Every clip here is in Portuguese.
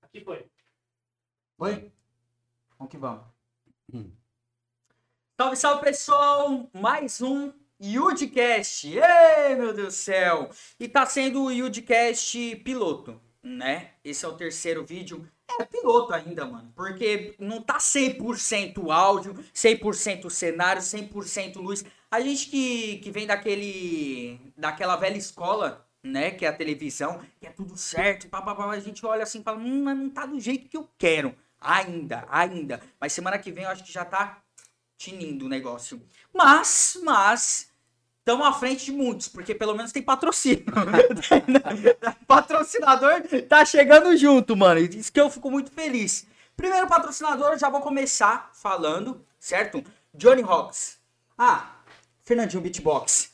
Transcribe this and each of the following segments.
Aqui foi. Oi? Vamos que vamos. Hum. Salve, salve, pessoal! Mais um Yudcast. Ei, meu Deus do céu! E tá sendo o Yudcast piloto, né? Esse é o terceiro vídeo. É piloto ainda, mano. Porque não tá 100% áudio, 100% cenário, 100% luz. A gente que, que vem daquele daquela velha escola, né, que é a televisão, que é tudo certo, pá, pá, pá, a gente olha assim e fala, hum, mas não tá do jeito que eu quero. Ainda, ainda. Mas semana que vem eu acho que já tá tinindo o negócio. Mas, mas, estamos à frente de muitos, porque pelo menos tem patrocínio. patrocinador tá chegando junto, mano. Isso que eu fico muito feliz. Primeiro patrocinador, eu já vou começar falando, certo? Johnny Hawks. Ah, Fernandinho Beatbox.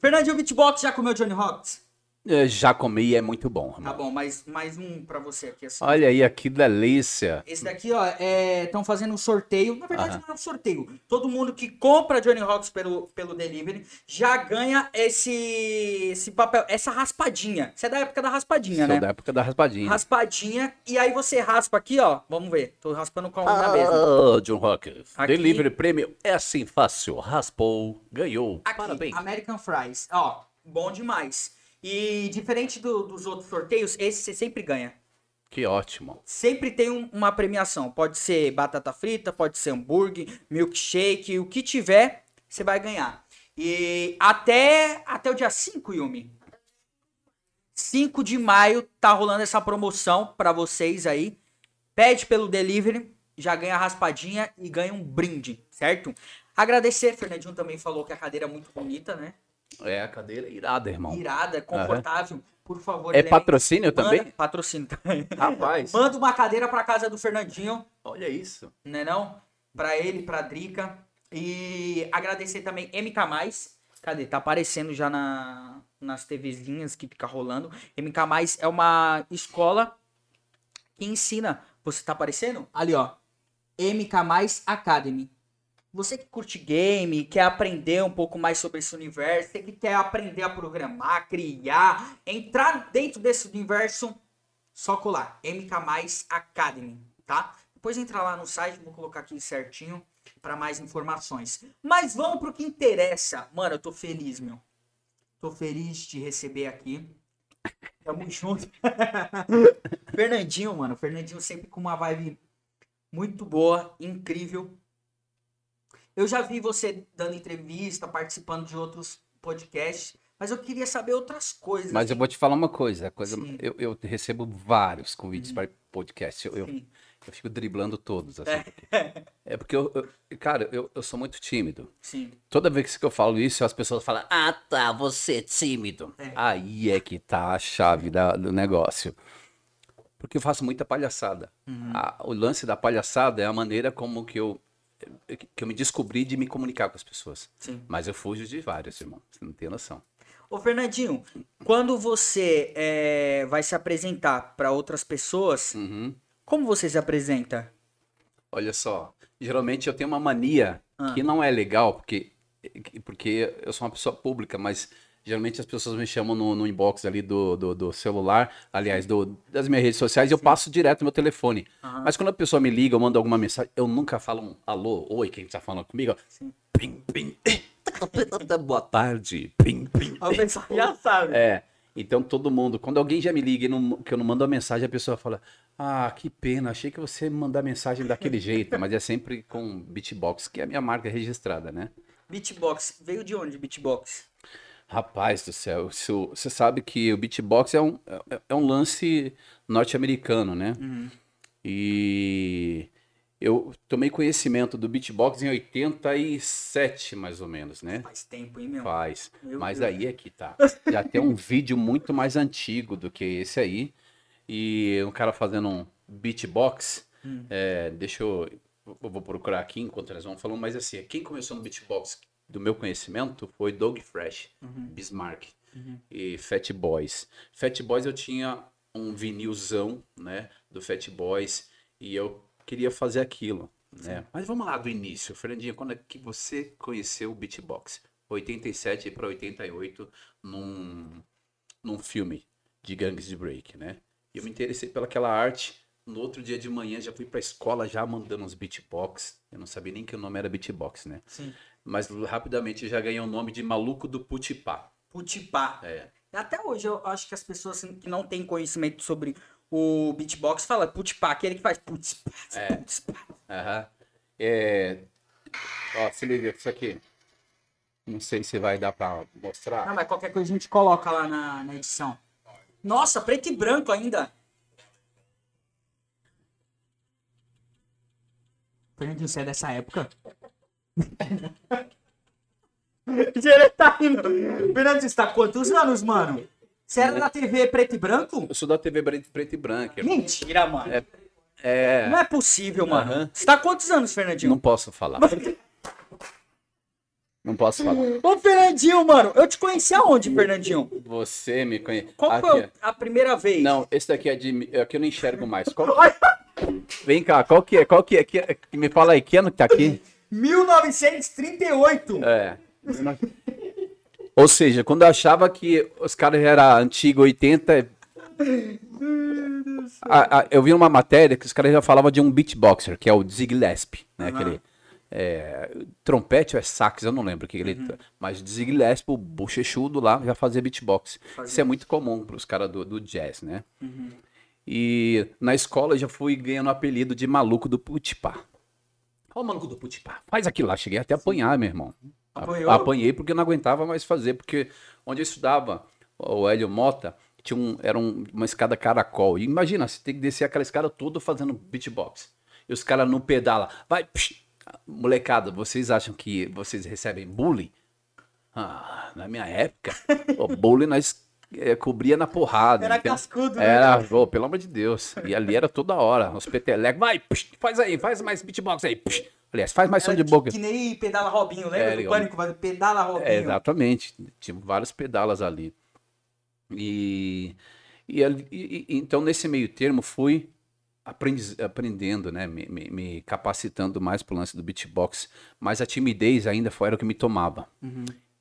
Fernandinho Beatbox já comeu Johnny Hawks? Eu já comi e é muito bom. Tá irmão. bom, mais, mais um pra você aqui assim. Olha aí, que delícia. Esse daqui, ó, estão fazendo um sorteio. Na verdade, não é um sorteio. Todo mundo que compra Johnny Hawks pelo, pelo delivery já ganha esse, esse papel, essa raspadinha. Isso é da época da raspadinha, Sou né? da época da raspadinha. Raspadinha. E aí você raspa aqui, ó. Vamos ver. Tô raspando com a mão na mesa. Ah, John Hawkins. Aqui. Delivery Prêmio é assim fácil. Raspou, ganhou. Aqui, Parabéns. American Fries. Ó, bom demais. E diferente do- dos outros sorteios, esse você sempre ganha. Que ótimo. Sempre tem um- uma premiação. Pode ser batata frita, pode ser hambúrguer, milkshake, o que tiver, você vai ganhar. E até, até o dia 5, Yumi. 5 de maio tá rolando essa promoção pra vocês aí. Pede pelo delivery, já ganha raspadinha e ganha um brinde, certo? Agradecer, Fernandinho também falou que a cadeira é muito bonita, né? É a cadeira irada, irmão. Irada, confortável. Por favor, É patrocínio manda- também? Patrocínio também. Rapaz, Manda uma cadeira pra casa do Fernandinho, olha isso. né não? Pra ele, pra Drica. E agradecer também MK+. Cadê? Tá aparecendo já na, nas TVzinhas que fica rolando. MK+, é uma escola que ensina. Você tá aparecendo? Ali, ó. MK+, Academy. Você que curte game, quer aprender um pouco mais sobre esse universo, você que quer aprender a programar, criar, entrar dentro desse universo, só colar. MK Academy, tá? Depois entra lá no site, vou colocar aqui certinho para mais informações. Mas vamos pro que interessa. Mano, eu tô feliz, meu. Tô feliz de receber aqui. Tamo junto. Fernandinho, mano. Fernandinho sempre com uma vibe muito boa, incrível. Eu já vi você dando entrevista, participando de outros podcasts, mas eu queria saber outras coisas. Mas eu vou te falar uma coisa. coisa eu, eu recebo vários convites para podcast. Eu, eu, eu fico driblando todos. Assim, é porque, eu, eu- cara, eu, eu sou muito tímido. Sim. Toda vez que eu falo isso, as pessoas falam: Ah, tá, você é tímido. É. Aí é que tá a chave da- do negócio. Porque eu faço muita palhaçada. Uhum. A- o lance da palhaçada é a maneira como que eu, que eu me descobri de me comunicar com as pessoas. Sim. Mas eu fujo de vários, irmão. Você não tem noção. Ô, Fernandinho, quando você é, vai se apresentar para outras pessoas, Uhum. como você se apresenta? Olha só, geralmente eu tenho uma mania Ah. que não é legal, porque, porque eu sou uma pessoa pública, mas geralmente as pessoas me chamam no, no inbox ali do, do, do celular, aliás, do, das minhas redes sociais, e eu passo direto no meu telefone. Aham. Mas quando a pessoa me liga, eu mando alguma mensagem, eu nunca falo um alô, oi, quem tá falando comigo? Sim. Pim, pim, boa tarde, pim, pim. Já sabe. É, então todo mundo, quando alguém já me liga e não, que eu não mando a mensagem, a pessoa fala: Ah, que pena, achei que você mandar mensagem daquele jeito, mas é sempre com beatbox, que é a minha marca registrada, né? Beatbox, veio de onde beatbox? Rapaz do céu, isso- você sabe que o beatbox é um, é, é um lance norte-americano, né? Uhum. E eu tomei conhecimento do beatbox em 87, mais ou menos, né? Faz tempo, hein, meu? Faz. Meu Mas Deus. aí é que tá. Já tem um vídeo muito mais antigo do que esse aí. E um cara fazendo um beatbox. Hum. É, deixa eu. Eu vou procurar aqui enquanto eles vão falando, mas assim, quem começou no beatbox do meu conhecimento foi Doug Fresh, Uhum. Bismarck Uhum. e Fat Boys. Fat Boys eu tinha um vinilzão, né, do Fat Boys e eu queria fazer aquilo, né? Mas vamos lá do início, Fernandinho, quando é que você conheceu o beatbox? 87 para 88 num, num filme de gangues de break, né? E eu me interessei pelaquela arte. No outro dia de manhã já fui pra escola já mandando uns beatbox. Eu não sabia nem que o nome era beatbox, né? Sim. Mas rapidamente já ganhei o nome de Maluco do Putipá. Putipá. É. Até hoje eu acho que as pessoas que não têm conhecimento sobre o beatbox falam putipá, aquele que faz putipá, É. putipá. Aham. É... Ó, se liga isso aqui. Não sei se vai dar pra mostrar. Não, mas qualquer coisa a gente coloca lá na, na edição. Nossa, preto e branco ainda. Fernandinho, você é dessa época? Ele tá indo. Fernandinho, você tá com quantos anos, mano? Você era da TV preto e branco? Eu sou da TV preto, e branco. Mentira, mano. É. Não é possível, mano. Aham. Você tá quantos anos, Fernandinho? Não posso falar. Não posso falar. Ô, Fernandinho, mano, eu te conheci aonde, Fernandinho? Você me conhece. Qual Aqui, foi a primeira vez? Não, esse daqui é de. É que eu não enxergo mais. Qual- Vem cá, qual que é? Qual que é? Que, que- me fala aí, que ano que tá aqui? 1938. É. Ou seja, quando eu achava que os caras já eram antigo 80. a- a- eu vi uma matéria que os caras já falavam de um beatboxer, que é o Zig Gillespie, né? Aham. Aquele, é, trompete ou é sax, eu não lembro o que ele. Mas o Zig Gillespie, o bochechudo lá, já fazia beatbox. Isso é muito comum para os caras do, do jazz, né? E na escola eu já fui ganhando o apelido de maluco do Putipá. Ó, o maluco do Putipá. Faz aquilo lá. Cheguei até a apanhar, meu irmão. Apanhou? Apanhei porque não aguentava mais fazer. Porque onde eu estudava, o Hélio Mota, tinha um, era um- uma escada caracol. E imagina, você tem que descer aquela escada toda fazendo beatbox. E os caras não pedalam. Vai, psh, molecada, vocês acham que vocês recebem bullying? Ah, na minha época, o bullying nós eh, cobria na porrada. Era entendeu? cascudo, né? Era, ô, pelo amor de Deus. E ali era toda hora, os petelecos. Vai, psh, faz aí, faz mais beatbox aí. psh. Aliás, faz mais som de boca. Que nem pedala Robinho, lembra É, do. Pânico? Mas Pedala Robinho. É, exatamente. Tinha vários pedalas ali. E, e, e- então, nesse meio termo, fui aprendiz- aprendendo, né? Me, me- me capacitando mais pro lance do beatbox. Mas a timidez ainda foi era o que me tomava.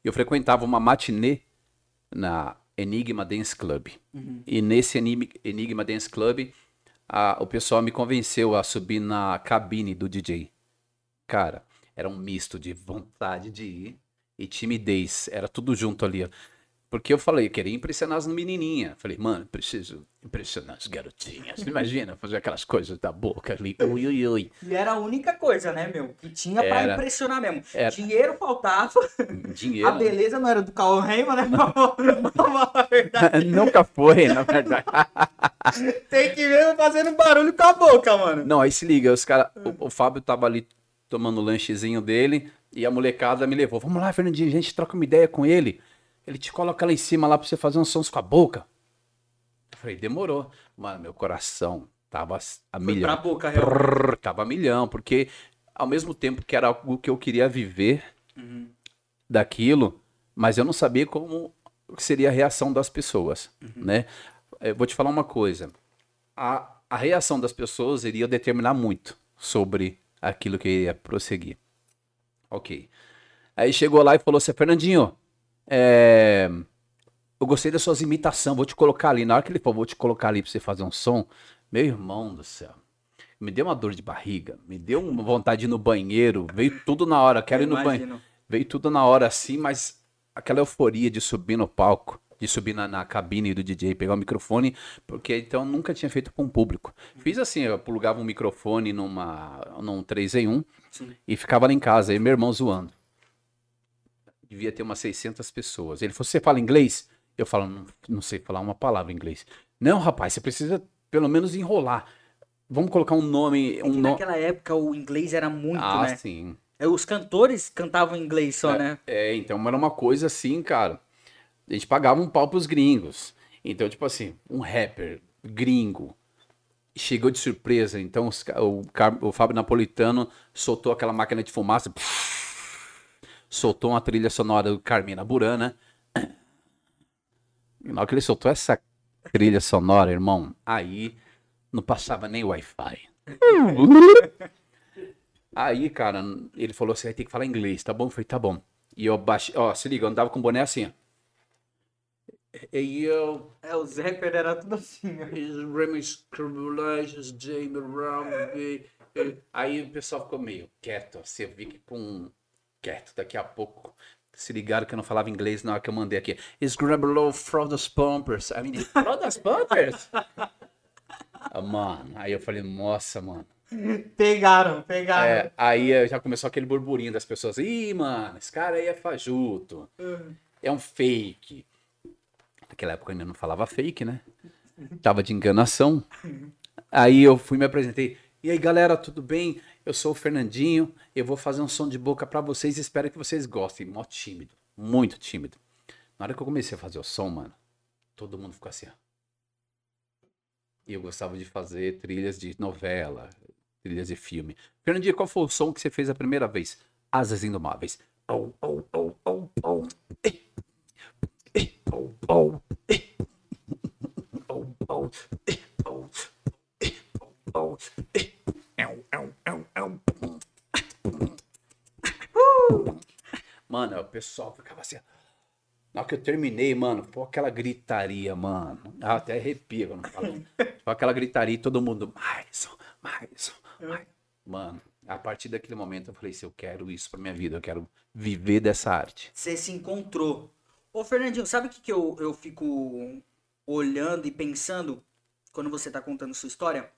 Eu frequentava uma matinê na Enigma Dance Club. E nesse Enigma, Enigma Dance Club, a- o pessoal me convenceu a subir na cabine do DJ. Cara, era um misto de vontade de ir e timidez. Era tudo junto ali. ó. Porque eu falei, eu queria impressionar as menininhas. Falei, mano, preciso impressionar as garotinhas. Imagina fazer aquelas coisas da boca ali. Ui, ui, ui. E era a única coisa, né, meu? Que tinha pra Era. impressionar mesmo. Era. Dinheiro faltava, Dinheiro. a beleza não era do Cauã Raymond, né? Nunca foi, na verdade. Tem que ver fazendo barulho com a boca, mano. Não, aí se liga, os cara, o, o Fábio tava ali tomando o lanchezinho dele e a molecada me levou. Vamos lá, Fernandinho, a gente troca uma ideia com ele. Ele te coloca lá em cima lá pra você fazer uns sons com a boca. Eu falei, demorou. Mano, meu coração tava a Foi milhão. pra boca. Prrr, tava a milhão, porque ao mesmo tempo que era algo que eu queria viver Uhum. daquilo, mas eu não sabia como seria a reação das pessoas, Uhum. né? Eu vou te falar uma coisa. A, a reação das pessoas iria determinar muito sobre aquilo que ia prosseguir. Ok. Aí chegou lá e falou assim, Fernandinho, é, eu gostei das suas imitações, vou te colocar ali. Na hora que ele falou, vou te colocar ali pra você fazer um som, meu irmão do céu. Me deu uma dor de barriga, me deu uma vontade de ir no banheiro, veio tudo na hora, quero ir no banheiro. Veio tudo na hora assim, mas aquela euforia de subir no palco, de subir na, na cabine do DJ, pegar o microfone, porque então nunca tinha feito com o público. Fiz assim, eu plugava um microfone numa, num 3 em 1 Sim. e ficava lá em casa, aí meu irmão zoando. Devia ter umas 600 pessoas. Ele falou, você fala inglês? Eu falo, não, não sei falar uma palavra em inglês. Não, rapaz, você precisa pelo menos enrolar. Vamos colocar um nome... Um Que no... naquela época o inglês era muito, Ah, né? sim. É, Os cantores cantavam inglês só, né? É, então era uma coisa assim, cara. A gente pagava um pau pros gringos. Então, tipo assim, um rapper gringo chegou de surpresa. Então, os o, o Fábio Napolitano soltou aquela máquina de fumaça, soltou uma trilha sonora do Carmina Burana. E na hora que ele soltou essa trilha sonora, irmão, aí não passava nem Wi-Fi. Aí, cara, ele falou assim: vai ter que falar inglês, tá bom? Eu falei, tá bom. E eu baixei, ó, se liga, eu andava com o boné assim, ó. E eu, É, os rappers era tudo assim, ó. Remix Tribulations, Jamie Brown, e- e- Aí o pessoal ficou meio quieto, eu vi que com quieto, daqui a pouco se ligaram que eu não falava inglês na hora que eu mandei aqui. Pumpers. I mean, from the pumpers? Ah, mano, aí eu falei, nossa, mano. Pegaram, pegaram. É, aí já começou aquele burburinho das pessoas. Ih, mano, esse cara aí é fajuto. É um fake. Naquela época eu ainda não falava fake, né? Tava de enganação. Aí eu fui me apresentei. E aí, galera, tudo bem? Eu sou o Fernandinho. Eu vou fazer um som de boca pra vocês. Espero que vocês gostem. Mó tímido. Muito tímido. Na hora que eu comecei a fazer o som, mano, todo mundo ficou assim, ó. E eu gostava de fazer trilhas de novela, trilhas de filme. Fernandinho, qual foi o som que você fez a primeira vez? Asas Indomáveis. Oh, oh, oh, oh, oh, Mano, o pessoal ficava assim. Na hora que eu terminei, mano, foi aquela gritaria, mano. Ah, até arrepia quando falo. Foi aquela gritaria e todo mundo, mais um, mais um, mais. Mano, a partir daquele momento eu falei, se eu quero isso pra minha vida, eu quero viver dessa arte. Você se encontrou. Ô, Fernandinho, sabe o que, que eu, eu fico olhando e pensando quando você tá contando sua história?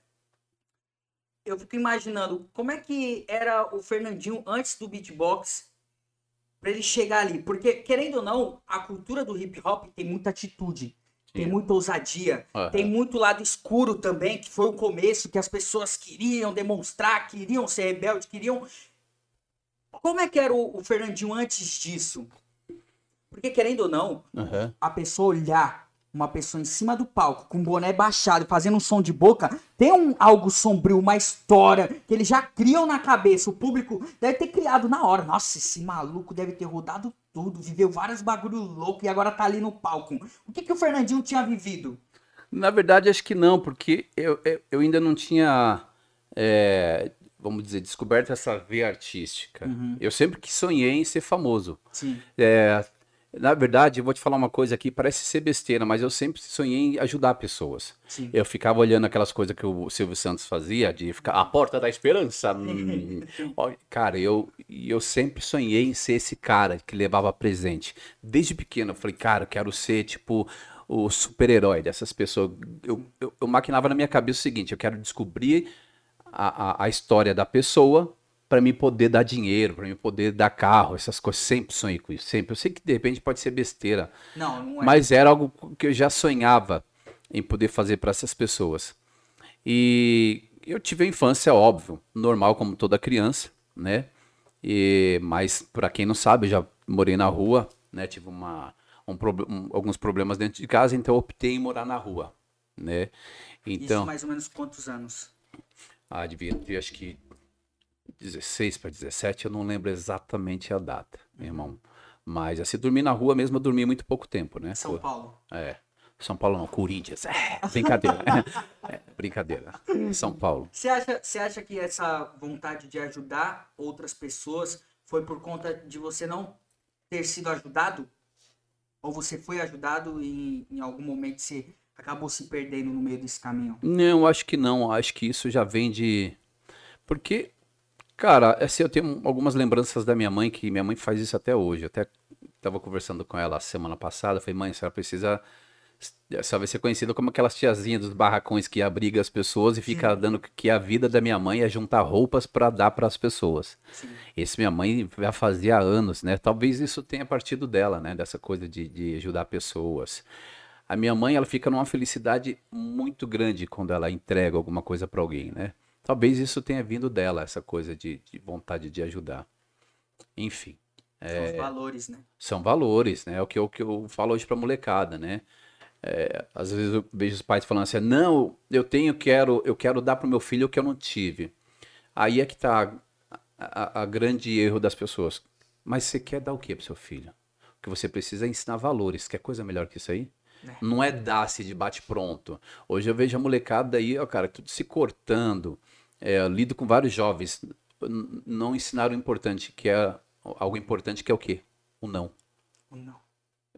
Eu fico imaginando como é que era o Fernandinho antes do beatbox pra ele chegar ali. Porque, querendo ou não, a cultura do hip hop tem muita atitude. Tem muita ousadia. Aham. Tem muito lado escuro também, que foi o começo, que as pessoas queriam demonstrar, queriam ser rebeldes, queriam. Como é que era o, o Fernandinho antes disso? Porque, querendo ou não, Aham. a pessoa olhar uma pessoa em cima do palco, com o boné baixado, fazendo um som de boca, tem um algo sombrio, uma história que eles já criam na cabeça. O público deve ter criado na hora. Nossa, esse maluco deve ter rodado tudo, viveu vários bagulho louco e agora tá ali no palco. O que, que o Fernandinho tinha vivido? Na verdade, acho que não, porque eu, eu, ainda não tinha, é, vamos dizer, descoberto essa veia artística. Eu sempre que sonhei em ser famoso. Sim. É, na verdade, eu vou te falar uma coisa aqui, parece ser besteira, mas eu sempre sonhei em ajudar pessoas. Sim. Eu ficava olhando aquelas coisas que o Silvio Santos fazia, de ficar a porta da esperança. hum. Cara, eu, eu sempre sonhei em ser esse cara que levava presente. Desde pequeno, eu falei, cara, eu quero ser tipo o super-herói dessas pessoas. Eu, eu, eu maquinava na minha cabeça o seguinte: eu quero descobrir a, a, a história da pessoa para mim poder dar dinheiro, para mim poder dar carro, essas coisas. Sempre sonhei com isso, sempre. Eu sei que de repente pode ser besteira, Não, não é. mas era algo que eu já sonhava em poder fazer para essas pessoas. E eu tive a infância, óbvio, normal como toda criança, né? E, mas para quem não sabe, eu já morei na rua, né? Tive uma, um um- alguns problemas dentro de casa, então optei em morar na rua, né? Então, Isso mais ou menos quantos anos? ah, devia ter acho que 16 para 17, eu não lembro exatamente a data, meu irmão. Mas assim, dormir na rua mesmo, eu dormi muito pouco tempo, né? São Paulo. É. São Paulo não, Corinthians. É, brincadeira. É, brincadeira. São Paulo. Você acha, você acha que essa vontade de ajudar outras pessoas foi por conta de você não ter sido ajudado? Ou você foi ajudado e em algum momento você acabou se perdendo no meio desse caminho? Não, acho que não. Acho que isso já vem de. Porque, cara, assim, eu tenho algumas lembranças da minha mãe, que minha mãe faz isso até hoje. Eu até tava conversando com ela semana passada. Falei, mãe, a senhora precisa. Senhora vai ser conhecida como aquelas tiazinhas dos barracões que abriga as pessoas e fica dando que a vida da minha mãe é juntar roupas para dar para as pessoas. Sim. Esse minha mãe já fazia anos, né? Talvez isso tenha partido dela, né? Dessa coisa de, de ajudar pessoas. A minha mãe, ela fica numa felicidade muito grande quando ela entrega alguma coisa para alguém, né? Talvez isso tenha vindo dela, essa coisa de, de vontade de ajudar. Enfim, São os valores, né? são valores, né? É o que eu, que eu falo hoje pra molecada, né? É, às vezes eu vejo os pais falando assim, não, eu tenho, quero, eu quero dar pro meu filho o que eu não tive. Aí é que tá a, a- a grande erro das pessoas. Mas você quer dar o que pro seu filho? O que você precisa é ensinar valores. Quer coisa melhor que isso aí? É. Não é dar-se de bate-pronto. Hoje eu vejo a molecada aí, ó, cara, tudo se cortando. É, lido com vários jovens. Não ensinaram o importante, que é algo importante, que é o quê? o não. Não.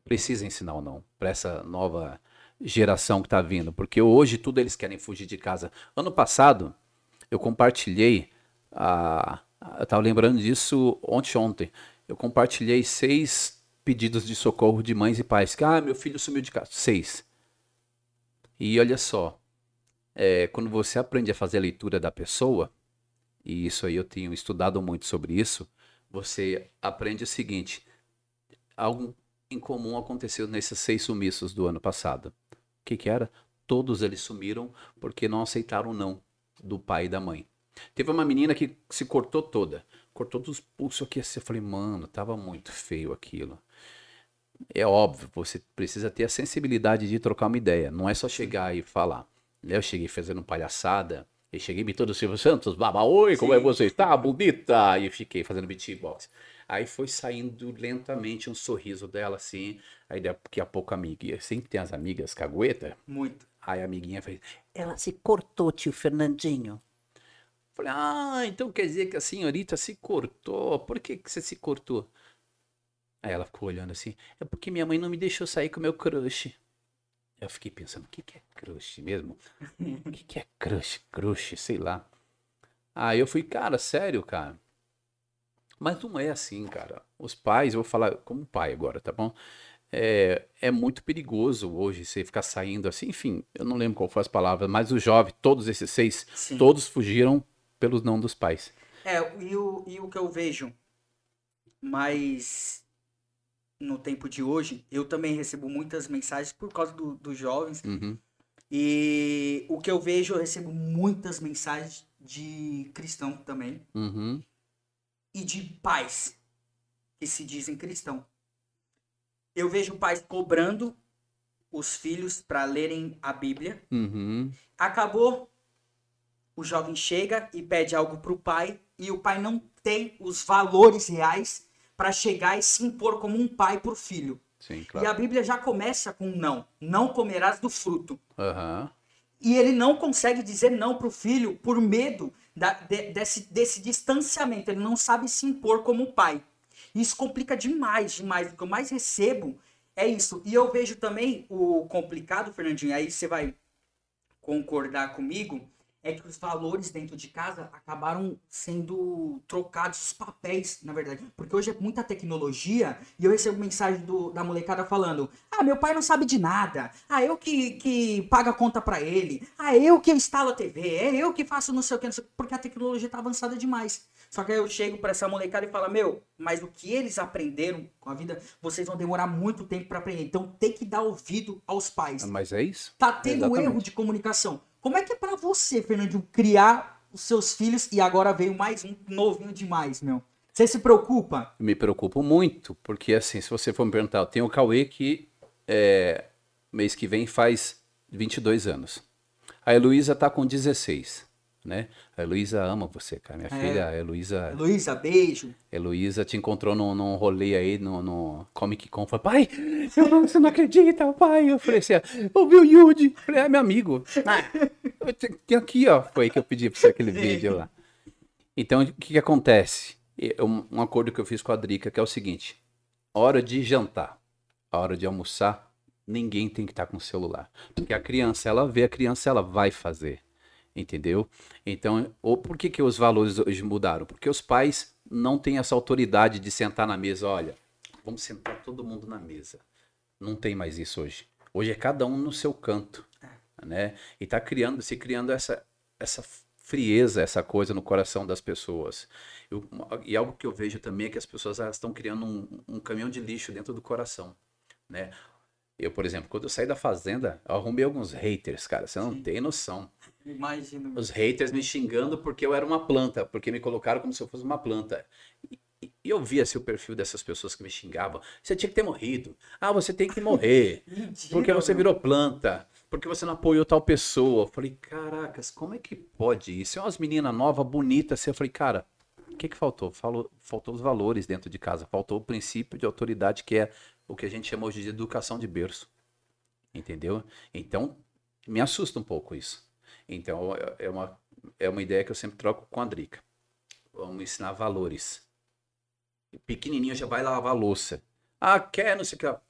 Precisa ensinar o não para essa nova geração que está vindo, porque hoje tudo eles querem fugir de casa. Ano passado eu compartilhei a eu estava lembrando disso ontem ontem. Eu compartilhei seis pedidos de socorro de mães e pais. Que, ah, meu filho sumiu de casa. Seis. E olha só, é, quando você aprende a fazer a leitura da pessoa, e isso aí eu tenho estudado muito sobre isso, você aprende o seguinte: algo em comum aconteceu nesses seis sumiços do ano passado. O que, que era? Todos eles sumiram porque não aceitaram o não do pai e da mãe. Teve uma menina que se cortou toda. Cortou dos pulsos aqui assim. Eu falei, mano, tava muito feio aquilo. É óbvio, você precisa ter a sensibilidade de trocar uma ideia. Não é só chegar e falar. Eu cheguei fazendo palhaçada. E cheguei imitando o Silvio Santos, baba, oi, como é Sim. você está, bonita? E fiquei fazendo beatbox. Aí foi saindo lentamente um sorriso dela, assim. Aí daqui a pouco a amiga, sempre tem as amigas cagueta. Muito. Aí a amiguinha fez, ela se cortou, tio Fernandinho. Falei, ah, então quer dizer que a senhorita se cortou. Por que, que você se cortou? Aí ela ficou olhando assim, é porque minha mãe não me deixou sair com meu crush. Eu fiquei pensando, o que, que é crush mesmo? O que, que é crush? Crush, sei lá. Aí eu fui, cara, sério, cara. Mas não é assim, cara. Os pais, eu vou falar como pai agora, tá bom? É, é muito perigoso hoje você ficar saindo assim, enfim, eu não lembro qual foi as palavras, mas os jovens, todos esses seis, Sim. todos fugiram pelos não dos pais. É, e o, e o que eu vejo mais no tempo de hoje, eu também recebo muitas mensagens por causa do- dos jovens. Uhum. E o que eu vejo, eu recebo muitas mensagens de cristão também. Uhum. E de pais que se dizem cristão. Eu vejo pais cobrando os filhos para lerem a Bíblia. Uhum. Acabou, o jovem chega e pede algo pro pai e o pai não tem os valores reais para chegar e se impor como um pai pro filho. Sim, E a claro. Bíblia já começa com não. Não comerás do fruto. Aham. E ele não consegue dizer não pro filho por medo da- de- desse, desse distanciamento. Ele não sabe se impor como pai. Isso complica demais, demais. O que eu mais recebo é isso. E eu vejo também o complicado, Fernandinho, aí você vai concordar comigo, é que os valores dentro de casa acabaram sendo trocados, os papéis, na verdade. Porque hoje é muita tecnologia e eu recebo mensagem do- da molecada falando: Ah, meu pai não sabe de nada. Ah, eu que, que pago a conta pra ele. Ah, eu que instalo a TV. É eu que faço não sei o que, não sei o que", porque a tecnologia tá avançada demais. Só que aí eu chego pra essa molecada e falo: Meu, mas o que eles aprenderam com a vida, vocês vão demorar muito tempo pra aprender. Então tem que dar ouvido aos pais. Mas é isso? Tá tendo Exatamente. erro de comunicação. Como é que é pra você, Fernandinho, criar os seus filhos e agora veio mais um novinho demais, meu? Você se preocupa? Eu me preocupo muito, porque assim, se você for me perguntar, eu tenho o Cauê que é, mês que vem faz 22 anos. A Heloísa tá com 16, né? A Heloísa ama você, cara. Minha É. filha, a Heloísa, Luísa, beijo. Heloísa te encontrou num, num rolê aí no, no Comic Con. Falei, pai, eu não, você não acredita, pai. Eu falei assim, ouviu o Yudi? Falei, é meu amigo. Ah, tem aqui, ó. Foi aí que eu pedi pra você aquele vídeo lá. Então, o que que acontece? Um, acordo que eu fiz com a Drica, que é o seguinte. Hora de jantar, a hora de almoçar, ninguém tem que estar com o celular. Porque a criança, ela vê, a criança, ela vai fazer. Entendeu? Então, ou por que, que os valores hoje mudaram? Porque os pais não têm essa autoridade de sentar na mesa, olha, vamos sentar todo mundo na mesa. Não tem mais isso hoje. Hoje é cada um no seu canto, né? E tá criando, se criando essa essa frieza, essa coisa no coração das pessoas. Eu- e algo que eu vejo também é que as pessoas estão criando um, um caminhão de lixo dentro do coração, né? Eu, por exemplo, quando eu saí da fazenda, eu arrumei alguns haters, cara, você não Sim. tem noção Imagina. os haters me xingando porque eu era uma planta, porque me colocaram como se eu fosse uma planta. E, eu via assim, o perfil dessas pessoas que me xingavam. Você tinha que ter morrido. Ah, você tem que morrer. Porque você virou planta. Porque você não apoiou tal pessoa. Eu falei, caracas, como é que pode isso? É umas meninas novas, bonitas. assim. Eu falei, cara, o que, que faltou? Falou, faltou os valores dentro de casa. Faltou o princípio de autoridade, que é o que a gente chama hoje de educação de berço. Entendeu? Então, me assusta um pouco isso. Então, é- é uma, é uma ideia que eu sempre troco com a Drica. Vamos ensinar valores. Pequenininho já vai lavar a louça. Ah, quer, não sei o que.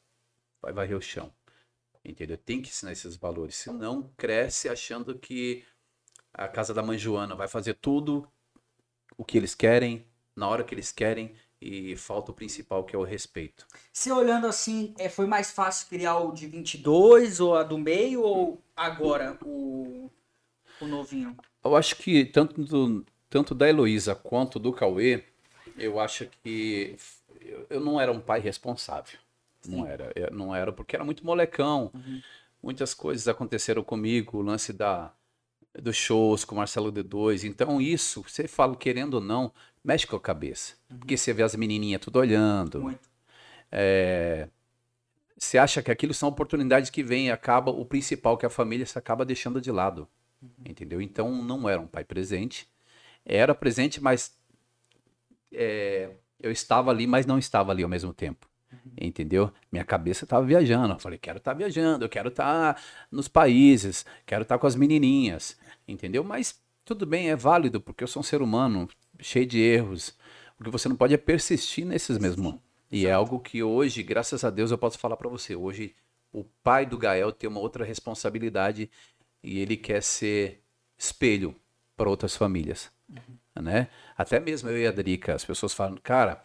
Vai varrer o chão. Entendeu? Tem que ensinar esses valores. Senão, cresce achando que a casa da mãe Joana vai fazer tudo o que eles querem, na hora que eles querem, e falta o principal, que é o respeito. Você olhando assim, é, foi mais fácil criar o de 22 ou a do meio ou agora o, o novinho? Eu acho que tanto, do, tanto da Heloísa quanto do Cauê, eu acho que eu, não era um pai responsável. Não era, não era porque era muito molecão. Uhum. Muitas coisas aconteceram comigo, o lance da dos shows com o Marcelo D2. Então isso, você fala querendo ou não, mexe com a cabeça. Porque você vê as menininhas tudo olhando. Muito. É, você acha que aquilo são oportunidades que vêm e acaba o principal que a família se acaba deixando de lado. Entendeu? Então não era um pai presente. Era presente, mas é, eu estava ali, mas não estava ali ao mesmo tempo. Entendeu? Minha cabeça estava viajando. Eu falei, quero estar viajando, eu quero estar nos países, quero estar com as menininhas. Entendeu? Mas tudo bem, é válido, porque eu sou um ser humano cheio de erros. O que você não pode é persistir nesses mesmos. E é algo que hoje, graças a Deus, eu posso falar para você. Hoje, o pai do Gael tem uma outra responsabilidade e ele quer ser espelho para outras famílias, né? Até mesmo eu e a Drica, as pessoas falam, cara,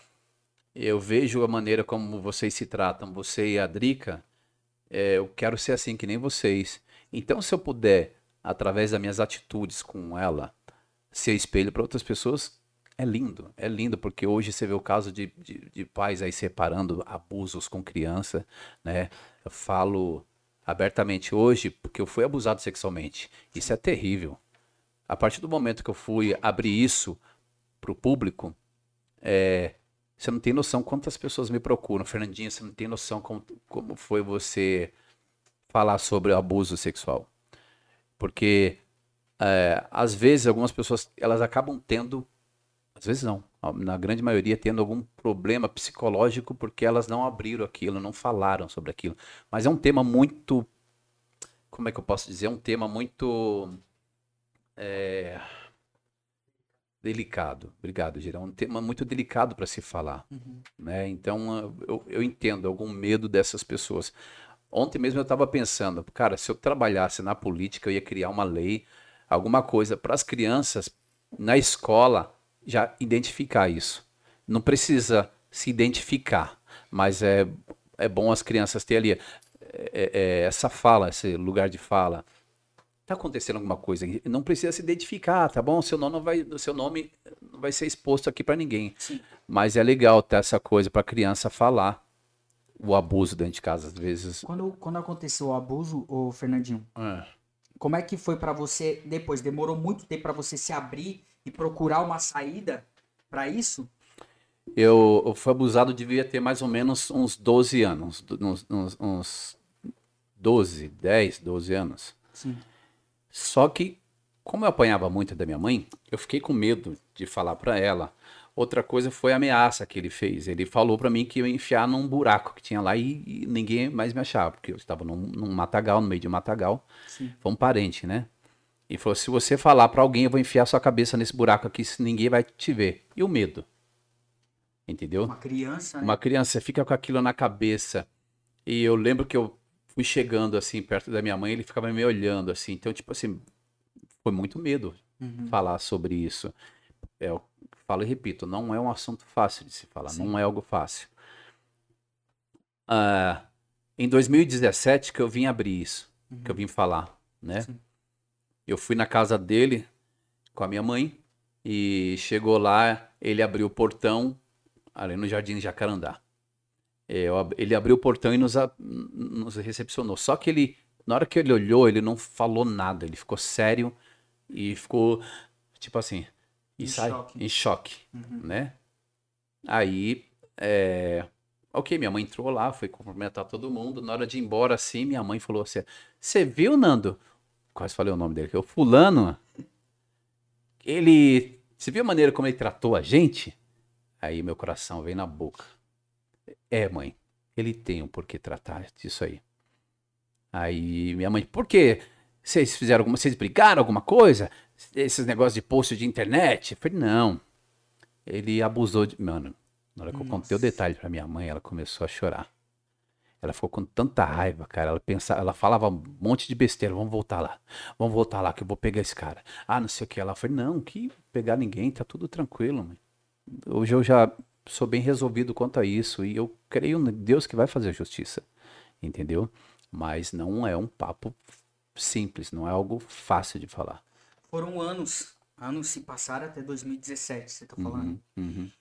eu vejo a maneira como vocês se tratam, você e a Drica, é, eu quero ser assim que nem vocês. Então, se eu puder, através das minhas atitudes com ela, ser espelho para outras pessoas, é lindo, é lindo, porque hoje você vê o caso de, de, de pais aí separando abusos com criança, né? Eu falo abertamente hoje porque eu fui abusado sexualmente. Isso é terrível. A partir do momento que eu fui abrir isso para o público, é, você não tem noção quantas pessoas me procuram. Fernandinha, você não tem noção como, como foi você falar sobre o abuso sexual. Porque é, às vezes algumas pessoas elas acabam tendo, às vezes não, na grande maioria tendo algum problema psicológico porque elas não abriram aquilo, não falaram sobre aquilo. Mas é um tema muito, como é que eu posso dizer, é um tema muito é, delicado. Obrigado, Gira. É um tema muito delicado para se falar, né? Então eu, eu entendo algum medo dessas pessoas. Ontem mesmo eu estava pensando, cara, se eu trabalhasse na política, eu ia criar uma lei, alguma coisa para as crianças na escola já identificar isso. Não precisa se identificar, mas é, é bom as crianças ter ali é, é, essa fala, esse lugar de fala. Tá acontecendo alguma coisa? Não precisa se identificar, tá bom? Seu nome não vai, seu nome não vai ser exposto aqui para ninguém. Sim. Mas é legal ter essa coisa para a criança falar o abuso dentro de casa às vezes. Quando, quando aconteceu o abuso, ô Fernandinho, É. como é que foi pra você depois? Demorou muito tempo pra você se abrir e procurar uma saída pra isso? Eu, eu fui abusado, devia ter mais ou menos uns 12 anos. Uns, uns, uns 12, 10, 12 anos. Sim. Só que, como eu apanhava muito da minha mãe, eu fiquei com medo de falar pra ela. Outra coisa foi a ameaça que ele fez. Ele falou pra mim que eu ia enfiar num buraco que tinha lá e, e ninguém mais me achava, porque eu estava num, num matagal, no meio de um matagal. Sim. Foi um parente, né? E falou: se você falar pra alguém, eu vou enfiar sua cabeça nesse buraco aqui, se ninguém vai te ver. E o medo? Entendeu? Uma criança, né? Uma criança fica com aquilo na cabeça. E eu lembro que eu fui chegando assim perto da minha mãe, ele ficava me olhando assim. Então, tipo assim, foi muito medo Uhum. falar sobre isso. É, eu falo e repito, não é um assunto fácil de se falar, Sim. não é algo fácil. Ah, em 2017 que eu vim abrir isso, que eu vim falar, né? Sim. Eu fui na casa dele com a minha mãe e chegou lá, ele abriu o portão ali no Jardim Jacarandá. É, eu ele abriu o portão e nos, a- nos recepcionou. Só que ele, na hora que ele olhou, ele não falou nada. Ele ficou sério e ficou, tipo assim, e Em sai choque. em choque, Uhum. né? Aí, é, ok, minha mãe entrou lá, foi cumprimentar todo mundo. Na hora de ir embora, assim, minha mãe falou assim: Você viu, Nando? Quase falei o nome dele, que é o Fulano. Ele. Você viu a maneira como ele tratou a gente? Aí meu coração veio na boca. É, mãe, ele tem um porquê tratar disso aí. Aí minha mãe, por quê? Vocês fizeram alguma. Vocês brigaram alguma coisa? Esses negócios de post de internet? Eu falei, não. Ele abusou de. Mano, Na hora que eu contei o Nossa. detalhe pra minha mãe, ela começou a chorar. Ela ficou com tanta raiva, cara. Ela pensava, ela falava um monte de besteira. Vamos voltar lá. Vamos voltar lá que eu vou pegar esse cara. Ah, não sei o que. Ela falou, não, que pegar ninguém, tá tudo tranquilo, mãe. Hoje eu já sou bem resolvido quanto a isso e eu creio em Deus que vai fazer a justiça. Entendeu? Mas não é um papo simples, não é algo fácil de falar. Foram anos. Anos se passaram até 2017, você tá falando. Uhum, uhum.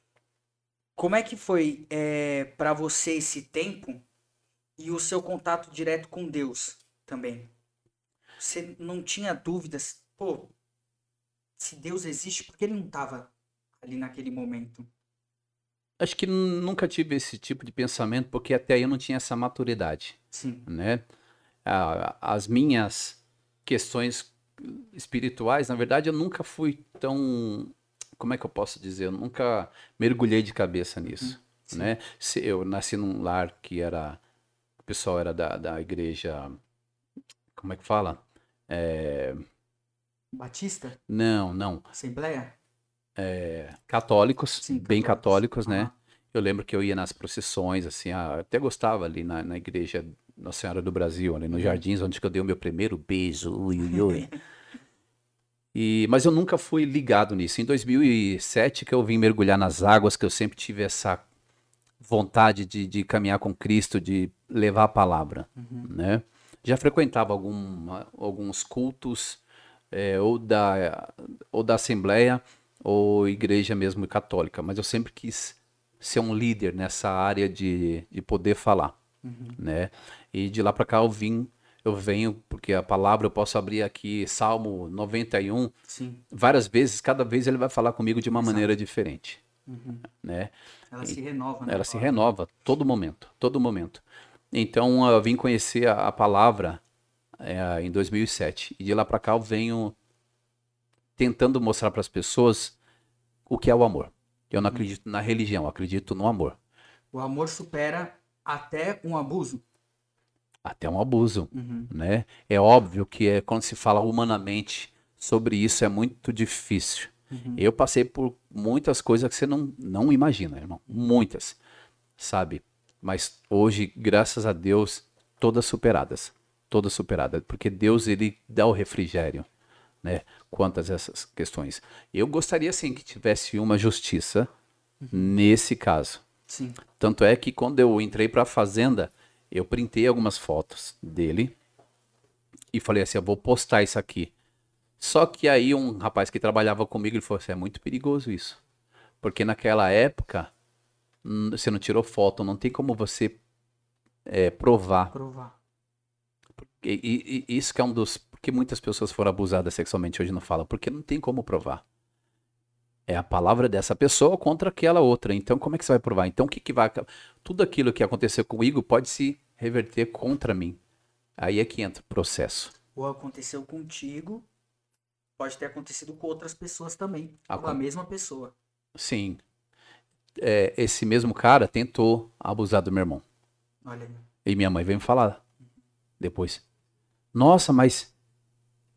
Como é que foi é, para você esse tempo e o seu contato direto com Deus também? Você não tinha dúvidas, pô, se Deus existe, por que ele não tava ali naquele momento? Acho que nunca tive esse tipo de pensamento porque até aí eu não tinha essa maturidade. Sim. né? As minhas questões espirituais, na verdade, eu nunca fui tão, como é que eu posso dizer? Eu nunca mergulhei de cabeça nisso, sim. né? Eu nasci num lar que era, o pessoal era da, da igreja, como é que fala? É, Batista? não, não, Assembleia? católicos, Sim, bem católicos. católicos, né? Aham. Eu lembro que eu ia nas procissões, assim, ah, até gostava ali na, na igreja Nossa Senhora do Brasil, ali nos Jardins, onde que eu dei o meu primeiro beijo, ui, ui, ui. E, mas eu nunca fui ligado nisso. Em 2007 que eu vim mergulhar nas águas, que eu sempre tive essa vontade de, de caminhar com Cristo, de levar a palavra, né? Já frequentava alguma- alguns cultos, eh, ou, da, ou da Assembleia, ou igreja mesmo católica, mas eu sempre quis ser um líder nessa área de, de poder falar, né? E de lá para cá eu vim, eu venho, porque a palavra eu posso abrir aqui, Salmo 91, Sim. várias vezes, cada vez ele vai falar comigo de uma Exato. maneira diferente, Uhum. né? Ela se renova, né? Ela se renova todo momento, todo momento. Então eu vim conhecer a, a palavra é, em 2007 e de lá para cá eu venho tentando mostrar para as pessoas o que é o amor. Eu não acredito na religião, eu acredito no amor. O amor supera até um abuso. Até um abuso, Uhum. né? É óbvio que é, quando se fala humanamente sobre isso é muito difícil. Uhum. Eu passei por muitas coisas que você não, não imagina, irmão. Muitas, sabe? Mas hoje, graças a Deus, todas superadas. Todas superadas. Porque Deus, ele dá o refrigério, né? Quantas essas questões. Eu gostaria, sim, que tivesse uma justiça nesse caso. Sim. Tanto é que quando eu entrei para a fazenda, eu printei algumas fotos dele e falei assim, eu vou postar isso aqui. Só que aí um rapaz que trabalhava comigo, ele falou assim, é muito perigoso isso. Porque naquela época, você não tirou foto, não tem como você é, provar. Provar. E, e- isso que é um dos... Porque muitas pessoas foram abusadas sexualmente hoje não falam, porque não tem como provar. É a palavra dessa pessoa contra aquela outra. Então, como é que você vai provar? Então, o que, que vai. Tudo aquilo que aconteceu comigo pode se reverter contra mim. Aí é que entra o processo. Ou aconteceu contigo, pode ter acontecido com outras pessoas também. Com Acon- a mesma pessoa. Sim. É, esse mesmo cara tentou abusar do meu irmão. Olha. E minha mãe veio me falar depois. Nossa, mas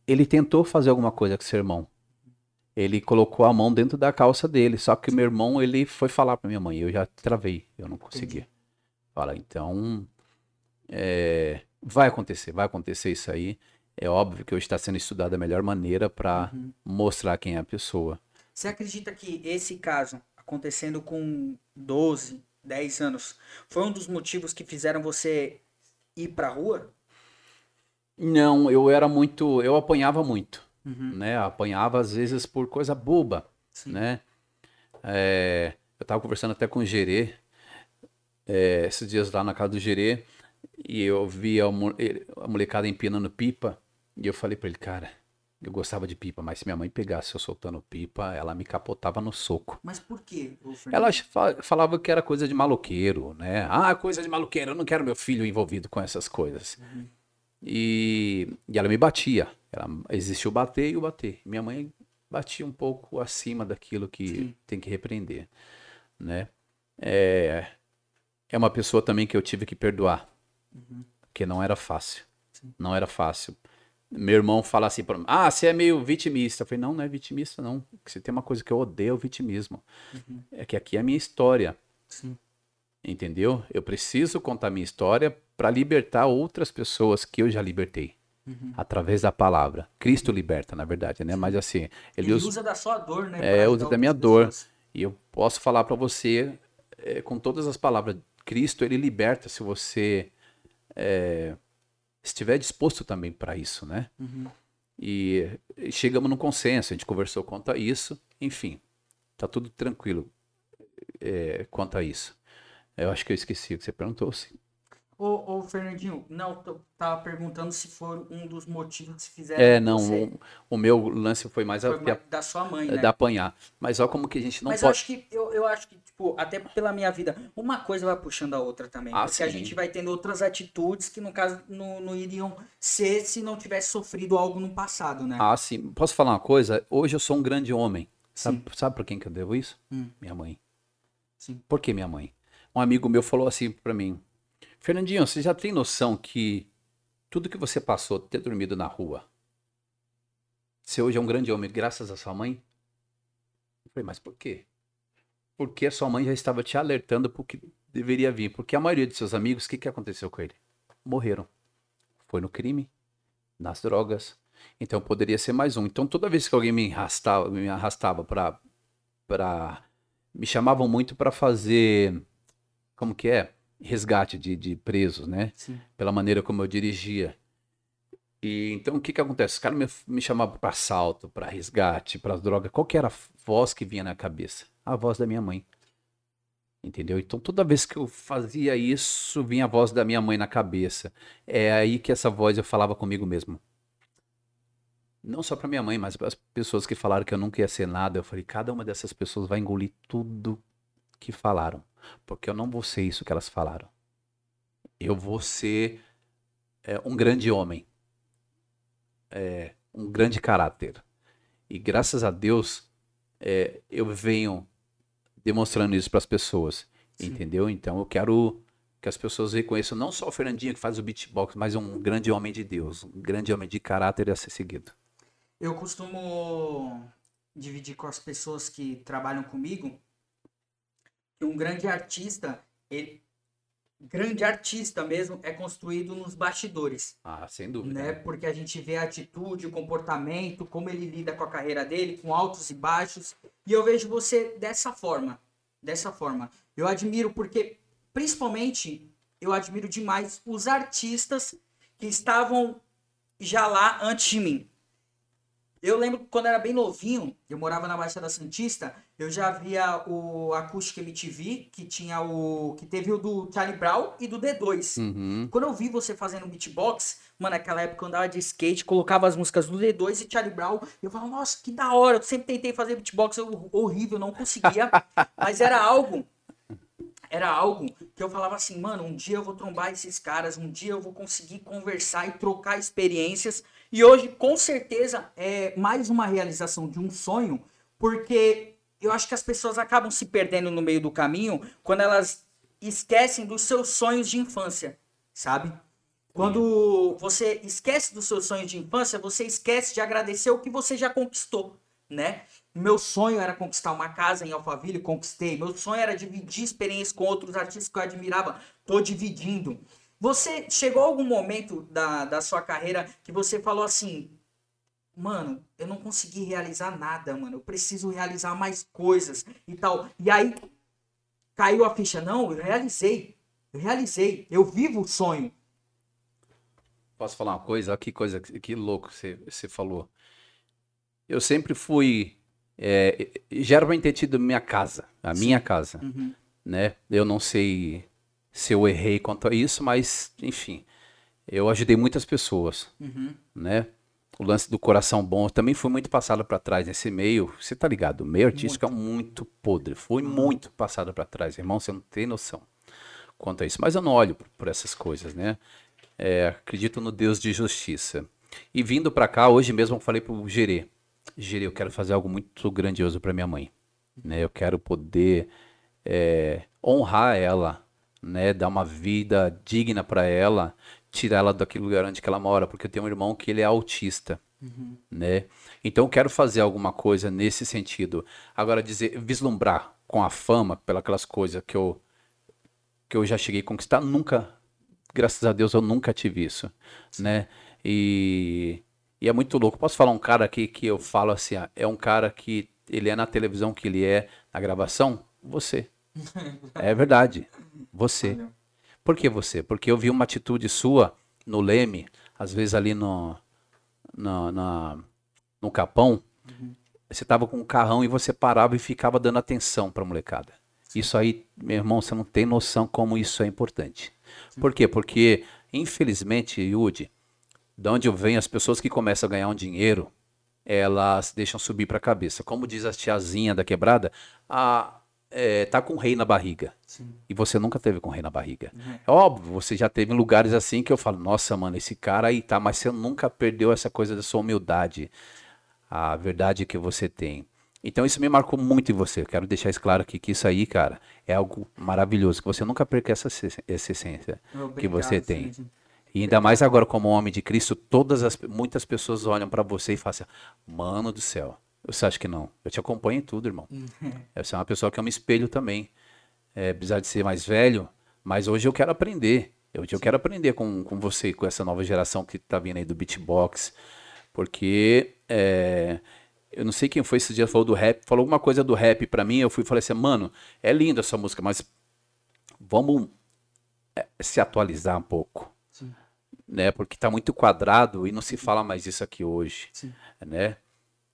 ele tentou fazer alguma coisa com seu irmão. Ele colocou a mão dentro da calça dele. Só que meu irmão, ele foi falar pra minha mãe. Eu já travei. Eu não consegui. Fala, então. é, vai acontecer, vai acontecer isso aí. É óbvio que hoje está sendo estudado da melhor maneira pra Uhum. mostrar quem é a pessoa. Você acredita que esse caso, acontecendo com 12, 10 anos, foi um dos motivos que fizeram você ir pra rua? Não, eu era muito. Eu apanhava muito. Uhum. né? Apanhava às vezes por coisa boba, Sim. né? É, eu tava conversando até com o Gerê, é, esses dias lá na casa do Gerê, e eu vi a, a molecada empinando pipa, e eu falei pra ele, cara, eu gostava de pipa, mas se minha mãe pegasse eu soltando pipa, ela me capotava no soco. Mas por quê? Ela fa- falava que era coisa de maloqueiro, né? Ah, coisa de maloqueiro, eu não quero meu filho envolvido com essas coisas. E, e ela me batia. Ela, existiu o bater e o bater. Minha mãe batia um pouco acima daquilo que Sim. tem que repreender, né? É, é uma pessoa também que eu tive que perdoar, porque não era fácil. Não era fácil. Meu irmão fala assim pra mim, ah, você é meio vitimista. Eu falei, não, não é vitimista, não. Se tem uma coisa que eu odeio, é o vitimismo. É que aqui é a minha história. Sim. Entendeu? Eu preciso contar minha história para libertar outras pessoas que eu já libertei. Uhum. Através da palavra. Cristo liberta, na verdade, né? Mas assim, ele Ele usa, usa da sua dor, né? É, usa da minha dor. pessoas. e eu posso falar para você é, com todas as palavras. Cristo, ele liberta se você é, estiver disposto também para isso, né? Uhum. E, e chegamos num consenso, a gente conversou quanto a isso, enfim, tá tudo tranquilo é, quanto a isso. Eu acho que eu esqueci o que você perguntou, sim. Ô, ô, Fernandinho, não, tava perguntando se foi um dos motivos que fizeram. É, não, você. o, o meu lance foi mais a, Foi mais da sua mãe, né? da apanhar. Mas olha como que a gente não Mas eu pode. acho que, eu, eu acho que, tipo, até pela minha vida, uma coisa vai puxando a outra também. Ah, porque a sim. gente vai tendo outras atitudes que, no caso, não, não iriam ser se não tivesse sofrido algo no passado, né? Ah, sim. Posso falar uma coisa? Hoje eu sou um grande homem. Sabe, Sim. sabe por quem que eu devo isso? Hum. Minha mãe. Sim. Por que minha mãe? Um amigo meu falou assim pra mim: Fernandinho, você já tem noção que tudo que você passou, ter dormido na rua, você hoje é um grande homem graças a sua mãe? Eu falei, mas por quê? Porque a sua mãe já estava te alertando pro que deveria vir. Porque a maioria de seus amigos, o que, que aconteceu com ele? Morreram. Foi no crime, nas drogas. Então poderia ser mais um. Então toda vez que alguém me arrastava, me arrastava para para me chamavam muito para fazer como que é? Resgate de, de presos, né? Sim. Pela maneira como eu dirigia. E então o que que acontece? Os caras me, me chamavam para assalto, para resgate, para droga. Qual que era a voz que vinha na cabeça? A voz da minha mãe. Entendeu? Então toda vez que eu fazia isso, vinha a voz da minha mãe na cabeça. É aí que essa voz eu falava comigo mesmo. Não só para minha mãe, mas para as pessoas que falaram que eu nunca ia ser nada. Eu falei, cada uma dessas pessoas vai engolir tudo que falaram, porque eu não vou ser isso que elas falaram. Eu vou ser é, um grande homem, é, um grande caráter. E graças a Deus, é, eu venho demonstrando isso para as pessoas, Sim. entendeu? Então eu quero que as pessoas reconheçam não só o Fernandinho que faz o beatbox, mas um grande homem de Deus, um grande homem de caráter a ser seguido. Eu costumo dividir com as pessoas que trabalham comigo que um grande artista, ele, grande artista mesmo, é construído nos bastidores. Ah, sem dúvida. né? Porque a gente vê a atitude, o comportamento, como ele lida com a carreira dele, com altos e baixos. E eu vejo você dessa forma, dessa forma. Eu admiro porque, principalmente, eu admiro demais os artistas que estavam já lá antes de mim. Eu lembro que quando eu era bem novinho, eu morava na Baixada Santista, eu já via o Acústica MTV, que tinha o. que teve o do Charlie Brown e do D2. Uhum. Quando eu vi você fazendo beatbox, mano, naquela época eu andava de skate, colocava as músicas do D2 e Charlie Brown, eu falava, nossa, que da hora, eu sempre tentei fazer beatbox, eu, horrível, não conseguia, mas era algo, era algo que eu falava assim, mano, um dia eu vou trombar esses caras, um dia eu vou conseguir conversar e trocar experiências, e hoje, com certeza, é mais uma realização de um sonho, porque eu acho que as pessoas acabam se perdendo no meio do caminho quando elas esquecem dos seus sonhos de infância, sabe? Quando você esquece dos seus sonhos de infância, você esquece de agradecer o que você já conquistou, né? Meu sonho era conquistar uma casa em Alphaville, conquistei. Meu sonho era dividir experiência com outros artistas que eu admirava, tô dividindo. Você chegou algum momento da, da sua carreira que você falou assim, mano, eu não consegui realizar nada, mano. Eu preciso realizar mais coisas e tal. E aí caiu a ficha, não, eu realizei. Eu realizei. Eu vivo o sonho. Posso falar uma coisa? Olha que coisa, que louco você, você falou. Eu sempre fui. É, já era pra ter tido minha casa, a minha casa, Uhum. né? Eu não sei se eu errei quanto a isso, mas, enfim, eu ajudei muitas pessoas, Uhum. né? O lance do coração bom também foi muito passado pra trás nesse meio. Você tá ligado? O meio artístico é muito podre. Foi muito passado pra trás, irmão. Você não tem noção quanto a isso. Mas eu não olho por, essas coisas, né? É, acredito no Deus de justiça. E vindo pra cá, hoje mesmo eu falei pro Gerê. Gerê, eu quero fazer algo muito grandioso pra minha mãe. Né? Eu quero poder é, honrar ela, né? Dar uma vida digna pra ela, tirar ela daquele lugar onde que ela mora, porque eu tenho um irmão que ele é autista, né? Então eu quero fazer alguma coisa nesse sentido. Agora dizer, vislumbrar com a fama, pelas aquelas coisas que eu, que eu já cheguei a conquistar, nunca, graças a Deus, eu nunca tive isso, né? E, e é muito louco. Posso falar um cara aqui que eu falo assim, ah, é um cara que ele é na televisão, que ele é na gravação? Você. É verdade. Você. Por que você? Porque eu vi uma atitude sua no Leme, às vezes ali no, no, na, no Capão, você tava com um carrão e você parava e ficava dando atenção pra molecada. Isso aí, meu irmão, você não tem noção como isso é importante. Por quê? Porque, infelizmente, Yudi, de onde eu venho, as pessoas que começam a ganhar um dinheiro, elas deixam subir pra cabeça. Como diz a tiazinha da quebrada, a, é, tá com rei na barriga. Sim. E você nunca teve com rei na barriga. Uhum. É óbvio, você já teve lugares assim que eu falo, nossa, mano, esse cara aí tá, mas você nunca perdeu essa coisa da sua humildade, a verdade que você tem. Então isso me marcou muito em você. Eu quero deixar isso claro aqui que isso aí, cara, é algo maravilhoso, que você nunca perca essa, essa essência que você Obrigado, tem. Fernandinho. E ainda mais agora como homem de Cristo, todas as muitas pessoas olham pra você e falam assim: "Mano do céu, você acha que não? Eu te acompanho em tudo, irmão. Você é uma pessoa que eu me espelho também. É, apesar de ser mais velho, mas hoje eu quero aprender. Hoje eu quero aprender com, com você, com essa nova geração que tá vindo aí do beatbox. Porque é, eu não sei quem foi esse dia falou do rap, falou alguma coisa do rap pra mim, eu fui e falei assim, mano, é linda essa música, mas vamos é, se atualizar um pouco. Sim. Né? Porque tá muito quadrado e não se fala mais isso aqui hoje Sim. né?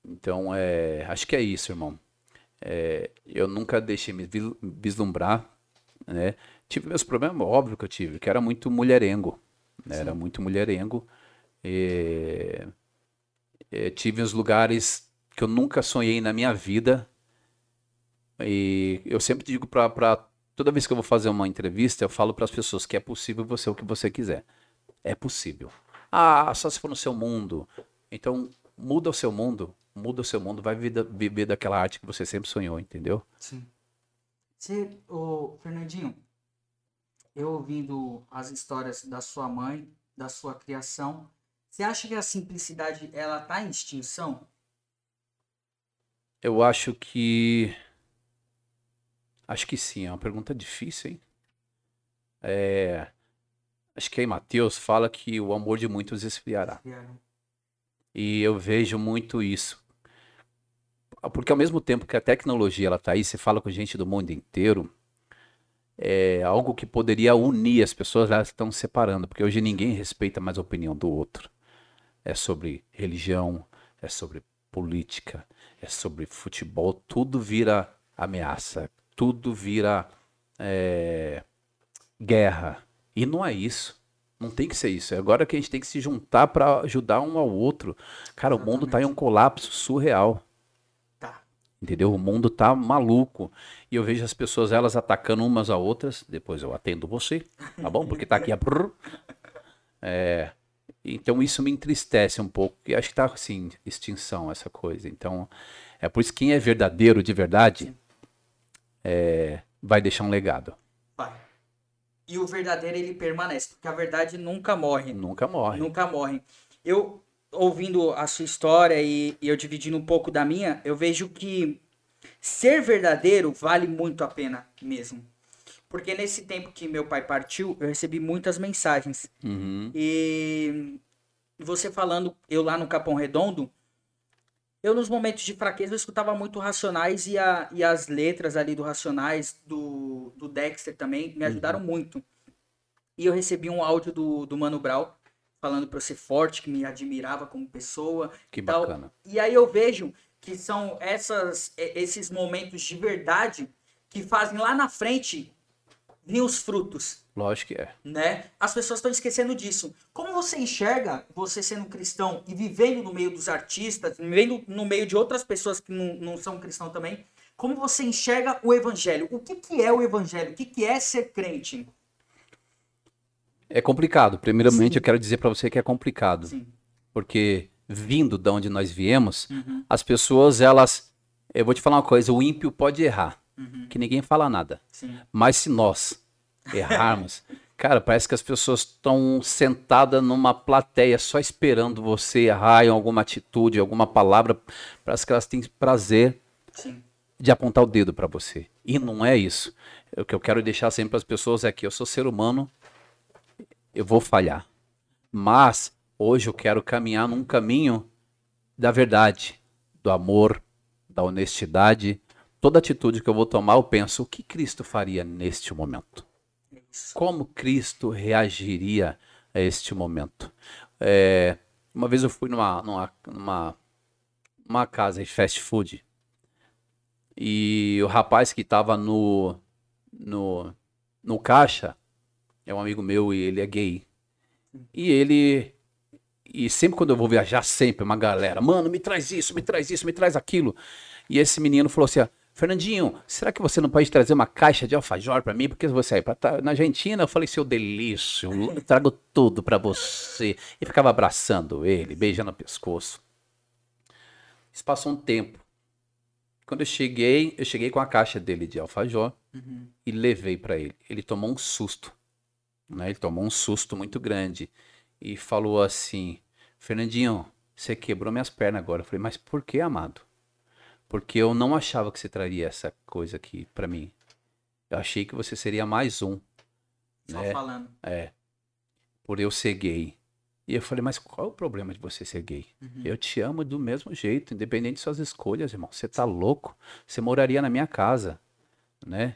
Então, é, acho que é isso, irmão. É, eu nunca deixei me vislumbrar, né? Tive meus problemas, óbvio que eu tive, que era muito mulherengo, né? Era muito mulherengo. E, é, tive uns lugares que eu nunca sonhei na minha vida. E eu sempre digo pra toda vez que eu vou fazer uma entrevista, eu falo para as pessoas que é possível você o que você quiser. É possível. Ah, só se for no seu mundo. Então, muda o seu mundo, muda o seu mundo, vai viver, viver daquela arte que você sempre sonhou, entendeu? Sim. Você, ô, Fernandinho, eu ouvindo as histórias da sua mãe, da sua criação, você acha que a simplicidade ela tá em extinção? Eu acho que. Acho que sim, é uma pergunta difícil, hein? É, Acho que aí Mateus fala que o amor de muitos esfriará. E eu vejo muito isso. Porque ao mesmo tempo que a tecnologia ela tá aí, você fala com gente do mundo inteiro, é algo que poderia unir as pessoas, elas estão se separando, porque hoje ninguém respeita mais a opinião do outro. É sobre religião, é sobre política, é sobre futebol, tudo vira ameaça, tudo vira é, guerra. E não é isso. Não tem que ser isso. É agora que a gente tem que se juntar para ajudar um ao outro. Cara, o mundo tá em um colapso surreal. Entendeu? O mundo tá maluco. E eu vejo as pessoas, elas atacando umas a outras. Depois eu atendo você, tá bom? Porque tá aqui a. É, então isso me entristece um pouco. E acho que tá assim, extinção essa coisa. Então, é por isso que quem é verdadeiro de verdade é, vai deixar um legado. Vai. E o verdadeiro ele permanece, porque a verdade nunca morre. Nunca morre. Nunca morre. Eu, ouvindo a sua história e, e eu dividindo um pouco da minha, eu vejo que ser verdadeiro vale muito a pena mesmo. Porque nesse tempo que meu pai partiu, eu recebi muitas mensagens. Uhum. E você falando, eu lá no Capão Redondo, eu nos momentos de fraqueza eu escutava muito Racionais e, a, e as letras ali do Racionais, do, do Dexter também, me ajudaram muito. E eu recebi um áudio do, do Mano Brown falando pra eu ser forte, que me admirava como pessoa. Que tal. bacana. E aí eu vejo que são essas, e- esses momentos de verdade que fazem lá na frente vir os frutos Lógico que é. né? As pessoas estão esquecendo disso. Como você enxerga você sendo cristão e vivendo no meio dos artistas, vivendo no meio de outras pessoas que não, não são cristãos também? Como você enxerga o evangelho? O que, que é o evangelho? O que, que é ser crente? É complicado. Primeiramente, Sim. eu quero dizer pra você que é complicado. Sim. Porque vindo de onde nós viemos, Uhum. as pessoas, elas. Eu vou te falar uma coisa: o ímpio pode errar, Uhum. que ninguém fala nada. Sim. Mas se nós errarmos, cara, parece que as pessoas estão sentadas numa plateia só esperando você errar em alguma atitude, alguma palavra. Parece que elas têm prazer Sim. de apontar o dedo para você. E não é isso. O que eu quero deixar sempre para as pessoas é que eu sou ser humano, eu vou falhar. Mas hoje eu quero caminhar num caminho da verdade, do amor, da honestidade. Toda atitude que eu vou tomar, eu penso: o que Cristo faria neste momento? Como Cristo reagiria a este momento? É, uma vez eu fui numa, numa, numa, numa casa de fast food e o rapaz que estava no, no, no caixa é um amigo meu e ele é gay. E ele. E sempre quando eu vou viajar, sempre uma galera, mano, me traz isso, me traz isso, me traz aquilo. E esse menino falou assim: Fernandinho, será que você não pode trazer uma caixa de alfajor para mim? Porque você vai pra, na Argentina. Eu falei: seu delício, eu trago tudo para você. E ficava abraçando ele, beijando o pescoço. Isso passou um tempo. Quando eu cheguei, eu cheguei com a caixa dele de alfajor Uhum. e levei para ele. Ele tomou um susto, né? Ele tomou um susto muito grande e falou assim: Fernandinho, você quebrou minhas pernas agora. Eu falei: Mas por que, amado? Porque eu não achava que você traria essa coisa aqui para mim. Eu achei que você seria mais um, Só né? falando. por eu ser gay. E eu falei: Mas qual é o problema de você ser gay? Eu te amo do mesmo jeito, independente de suas escolhas, irmão. Você tá louco? Você moraria na minha casa, né?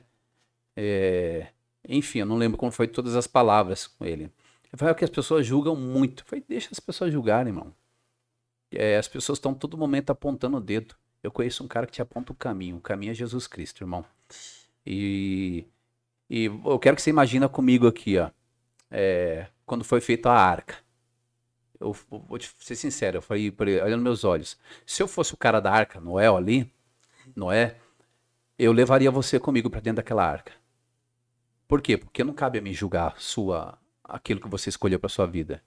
É, Enfim, eu não lembro como foi todas as palavras com ele. Eu falei, é que as pessoas julgam muito. Eu falei, deixa as pessoas julgarem, irmão. É, as pessoas estão todo momento apontando o dedo. Eu conheço um cara que te aponta o caminho. O caminho é Jesus Cristo, irmão. E, e eu quero que você imagina comigo aqui, ó. É, quando foi feita a arca. Eu vou te ser sincero, eu falei olhando meus olhos. Se eu fosse o cara da arca, Noé ali, Noé, eu levaria você comigo para dentro daquela arca. Por quê? Porque não cabe a mim julgar sua aquilo que você escolheu para sua vida.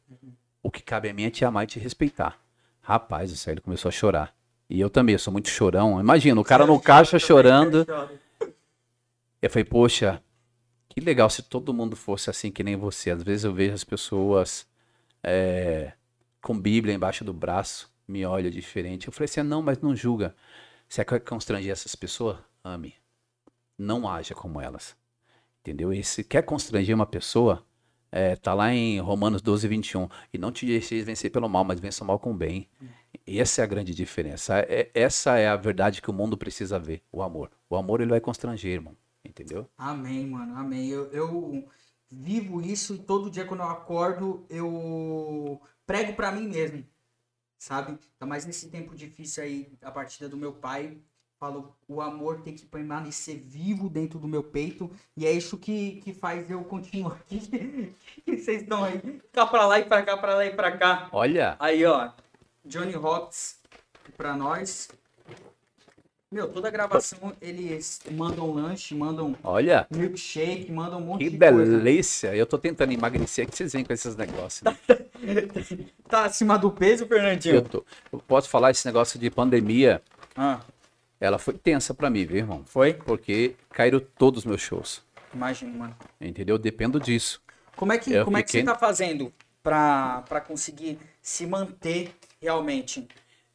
O que cabe a mim é te amar e te respeitar. Rapaz, isso aí ele começou a chorar. E eu também, eu sou muito chorão. Imagina, o cara no caixa chorando. Eu falei, poxa, que legal se todo mundo fosse assim que nem você. Às vezes eu vejo as pessoas é, com Bíblia embaixo do braço, me olham diferente. Eu falei assim, não, mas não julga. Você quer constranger essas pessoas? Ame. Não haja como elas. Entendeu? E se quer constranger uma pessoa, é, tá lá em Romanos 12, 21. E não te deixeis vencer pelo mal, mas vença o mal com o bem. E essa é a grande diferença. É- essa é a verdade que o mundo precisa ver. O amor. O amor, ele vai constranger, irmão. Entendeu? Amém, mano, amém. Eu, eu vivo isso e todo dia quando eu acordo eu prego pra mim mesmo, sabe? Então, mas nesse tempo difícil aí, a partida do meu pai, falo, o amor tem que permanecer vivo dentro do meu peito e é isso que, que faz eu continuar aqui. que vocês estão aí, cá pra lá e pra cá, pra lá e pra cá. Olha, Aí, ó, Johnny Rocks pra nós. Meu, toda gravação eles mandam lanche, mandam olha. milkshake, mandam um monte Que de coisa. delícia. Eu tô tentando emagrecer, que vocês vêm com esses negócios. né? Tá acima do peso, Fernandinho? Eu, tô- eu posso falar esse negócio de pandemia, Ah, ela foi tensa pra mim, viu, irmão? foi? Porque caíram todos os meus shows. Imagina, mano. Entendeu? Eu dependo disso. Como é que, Eu como é que você fiquei- tá fazendo pra conseguir se manter realmente?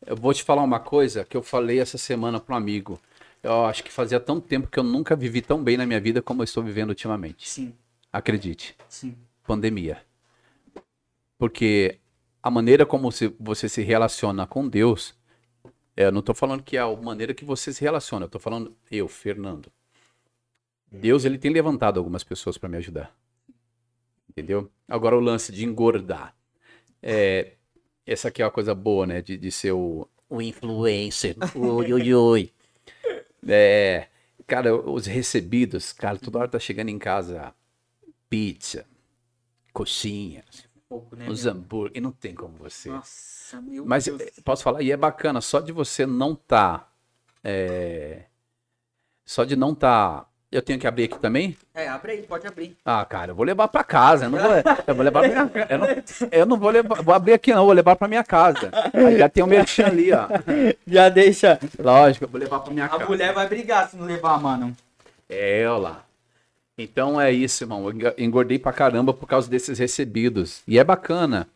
Eu vou te falar uma coisa que eu falei essa semana para um amigo. Eu acho que fazia tão tempo que eu nunca vivi tão bem na minha vida como eu estou vivendo ultimamente. Sim, Acredite, sim. pandemia. Porque a maneira como você se relaciona com Deus, eu não estou falando que é a maneira que você se relaciona, eu estou falando eu, Fernando. Deus ele tem levantado algumas pessoas para me ajudar. Entendeu? Agora o lance de engordar. É, essa aqui é uma coisa boa, né? De, de ser o, o influencer. Ui, ui, ui. É, cara, os recebidos, cara, toda hora tá chegando em casa pizza, coxinha, Pouco, né? os hambúrguer, e não tem como você. Nossa, meu Mas Deus. posso falar, e é bacana, só de você não tá. é, só de não tá. Eu tenho que abrir aqui também? É, abre aí, pode abrir. Ah, cara, eu vou levar pra casa. Eu não vou, eu vou levar pra minha casa. Eu não, eu não vou levar. Vou abrir aqui, não, vou levar pra minha casa. Aí já tem o merchan ali, ó. Já deixa. Lógico, eu vou levar pra minha A casa. mulher vai brigar se não levar, mano. É, ó lá. Então é isso, irmão. Eu engordei pra caramba por causa desses recebidos. E é bacana.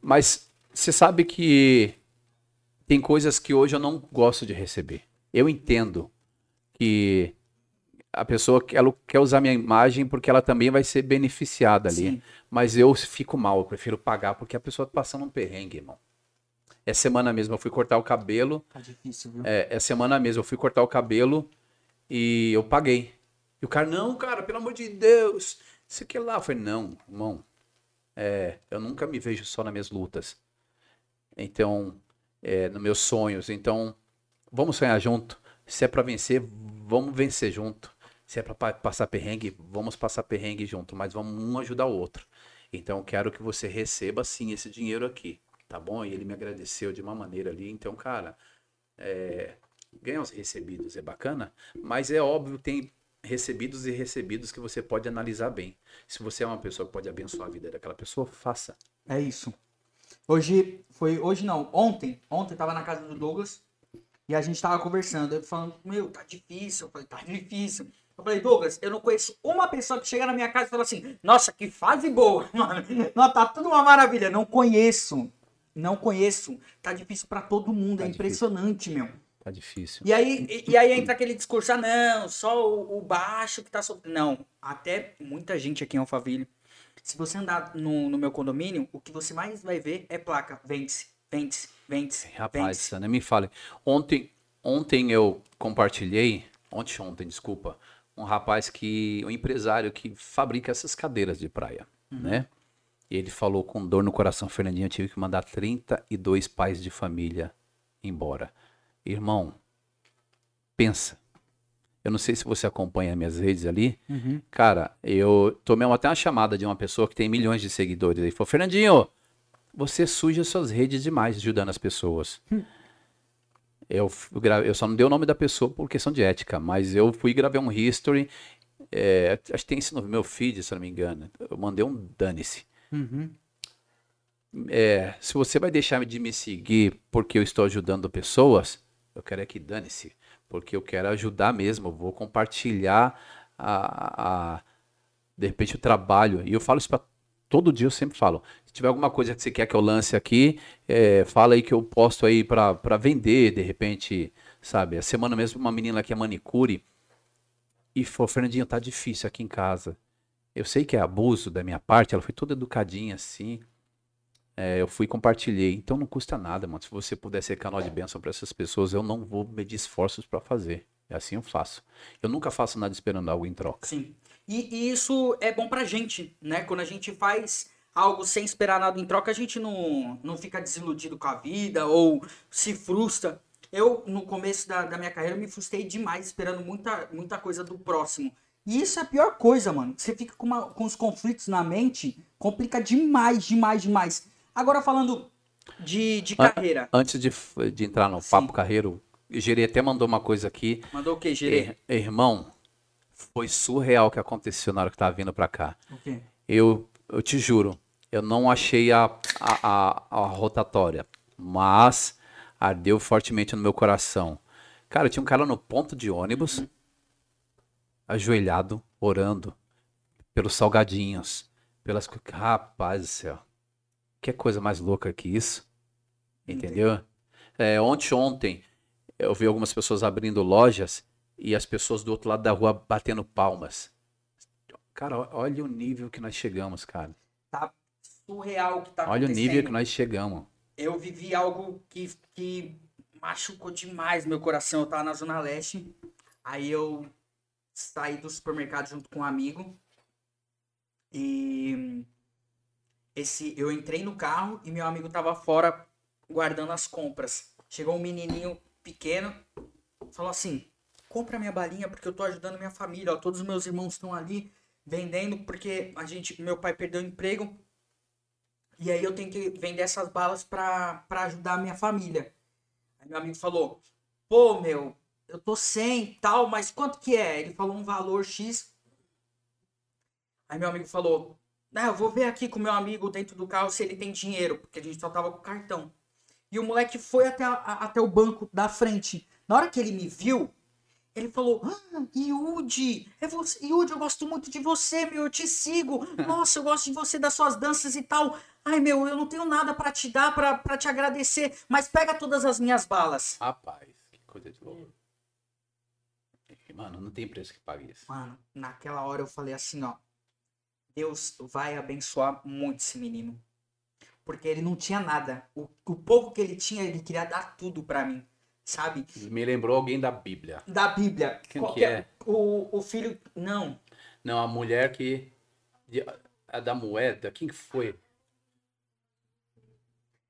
Mas você sabe que tem coisas que hoje eu não gosto de receber. Eu entendo que a pessoa ela quer usar minha imagem porque ela também vai ser beneficiada ali. Sim. Mas eu fico mal, eu prefiro pagar porque a pessoa tá passando um perrengue, irmão. Essa semana mesmo eu fui cortar o cabelo. Tá difícil, viu? É, essa semana mesmo eu fui cortar o cabelo e eu paguei. E o cara, não, cara, pelo amor de Deus, isso aqui lá. Eu falei, não, irmão, é, eu nunca me vejo só nas minhas lutas. Então, é, nos meus sonhos. Então, vamos sonhar junto. Se é pra vencer, vamos vencer junto. Se é pra pa- passar perrengue, vamos passar perrengue junto, mas vamos um ajudar o outro. Então, eu quero que você receba sim esse dinheiro aqui, tá bom? E ele me agradeceu de uma maneira ali. Então, cara, é, ganhar os recebidos é bacana, mas é óbvio que tem recebidos e recebidos que você pode analisar bem. Se você é uma pessoa que pode abençoar a vida daquela pessoa, faça. É isso. Hoje, foi, hoje não, ontem, ontem tava na casa do Douglas e a gente tava conversando, ele falando, meu, tá difícil, eu falei, tá difícil. Eu falei, Douglas, eu não conheço uma pessoa que chega na minha casa e fala assim, nossa, que fase boa, mano, não, tá tudo uma maravilha, não conheço, não conheço, tá difícil pra todo mundo, Tá é difícil. impressionante, meu. Tá difícil. E aí, e, e aí entra aquele discurso, ah, não, só o, o baixo que tá sofrendo. Não, até muita gente aqui em Alphaville. Se você andar no, no meu condomínio, o que você mais vai ver é placa. Vende-se, vende-se, vende-se, Rapaz. Sana, me fale. Ontem, ontem eu compartilhei, ontem, ontem, desculpa, um rapaz que, um empresário que fabrica essas cadeiras de praia, né? E ele falou com dor no coração, Fernandinho, eu tive que mandar 32 pais de família embora. Irmão, pensa. Eu não sei se você acompanha minhas redes ali. Uhum. Cara, eu tomei até uma chamada de uma pessoa que tem milhões de seguidores. Ele falou, Fernandinho, você suja suas redes demais ajudando as pessoas. Eu, f- gra- eu só não dei o nome da pessoa por questão de ética, mas eu fui gravei um history. é, acho que tem isso no meu feed, se eu não me engano. Eu mandei um dane-se. Uhum. É, se você vai deixar de me seguir porque eu estou ajudando pessoas, eu quero é que dane-se. Porque eu quero ajudar mesmo. Eu vou compartilhar a, a- de repente o trabalho. E eu falo isso para todo dia, eu sempre falo. Se tiver alguma coisa que você quer que eu lance aqui, é, fala aí que eu posto aí para vender, de repente, sabe? A semana mesmo, uma menina que é manicure. E falou, Fernandinho, tá difícil aqui em casa. Eu sei que é abuso da minha parte, ela foi toda educadinha assim. É, eu fui e compartilhei. Então não custa nada, mano. Se você puder ser canal de bênção para essas pessoas, eu não vou medir esforços para fazer. É assim eu faço. Eu nunca faço nada esperando algo em troca. Sim. E, e isso é bom pra gente, né? Quando a gente faz algo sem esperar nada em troca, a gente não, não fica desiludido com a vida ou se frustra. Eu, no começo da, da minha carreira, me frustrei demais esperando muita, muita coisa do próximo. E isso é a pior coisa, mano. Você fica com, uma- com os conflitos na mente, complica demais, demais, demais. Agora falando de, de Ah, carreira. Antes de, de entrar no Sim. papo carreiro, Gerê até mandou uma coisa aqui. Mandou o quê, Gerê? Ir- Irmão, foi surreal o que aconteceu na hora que tava vindo pra cá. O quê? Eu, eu te juro, eu não achei a, a, a, a rotatória, mas ardeu fortemente no meu coração. Cara, tinha um cara no ponto de ônibus, ajoelhado, orando, pelos salgadinhos, pelas... Rapaz do céu, que coisa mais louca que isso, entendeu? É, ontem, ontem, eu vi algumas pessoas abrindo lojas e as pessoas do outro lado da rua batendo palmas. Cara, olha o nível que nós chegamos, cara. Surreal o que tá Olha o nível que acontecendo. nós chegamos. eu vivi algo que, que machucou demais meu coração. Eu tava na Zona Leste. Aí eu saí do supermercado junto com um amigo. E esse eu entrei no carro e meu amigo tava fora guardando as compras. Chegou um menininho pequeno, falou assim: "Compra minha balinha porque eu tô ajudando minha família, ó, todos os meus irmãos estão ali vendendo porque a gente, meu pai perdeu o emprego e aí eu tenho que vender essas balas pra ajudar a minha família. Aí meu amigo falou, pô, meu, eu tô sem tal, mas quanto que é? Ele falou um valor X. Aí meu amigo falou, ah, eu vou ver aqui com meu amigo dentro do carro se ele tem dinheiro, porque a gente só tava com cartão. E o moleque foi até, a- até o banco da frente. Na hora que ele me viu, ele falou, ah, Yudi, é você, Yudi, eu gosto muito de você, meu, eu te sigo. Nossa, eu gosto de você, das suas danças e tal. Ai, meu, eu não tenho nada pra te dar, pra pra te agradecer, mas pega todas as minhas balas. Rapaz, que coisa de louco. Mano, não tem preço que pague isso. Mano, naquela hora eu falei assim, ó. Deus vai abençoar muito esse menino. Porque ele não tinha nada. O, o pouco que ele tinha, ele queria dar tudo pra mim. Sabe? Me lembrou alguém da Bíblia. Da Bíblia. Quem Qual que é? O, o filho. Não. Não, a mulher que. A da moeda, quem que foi?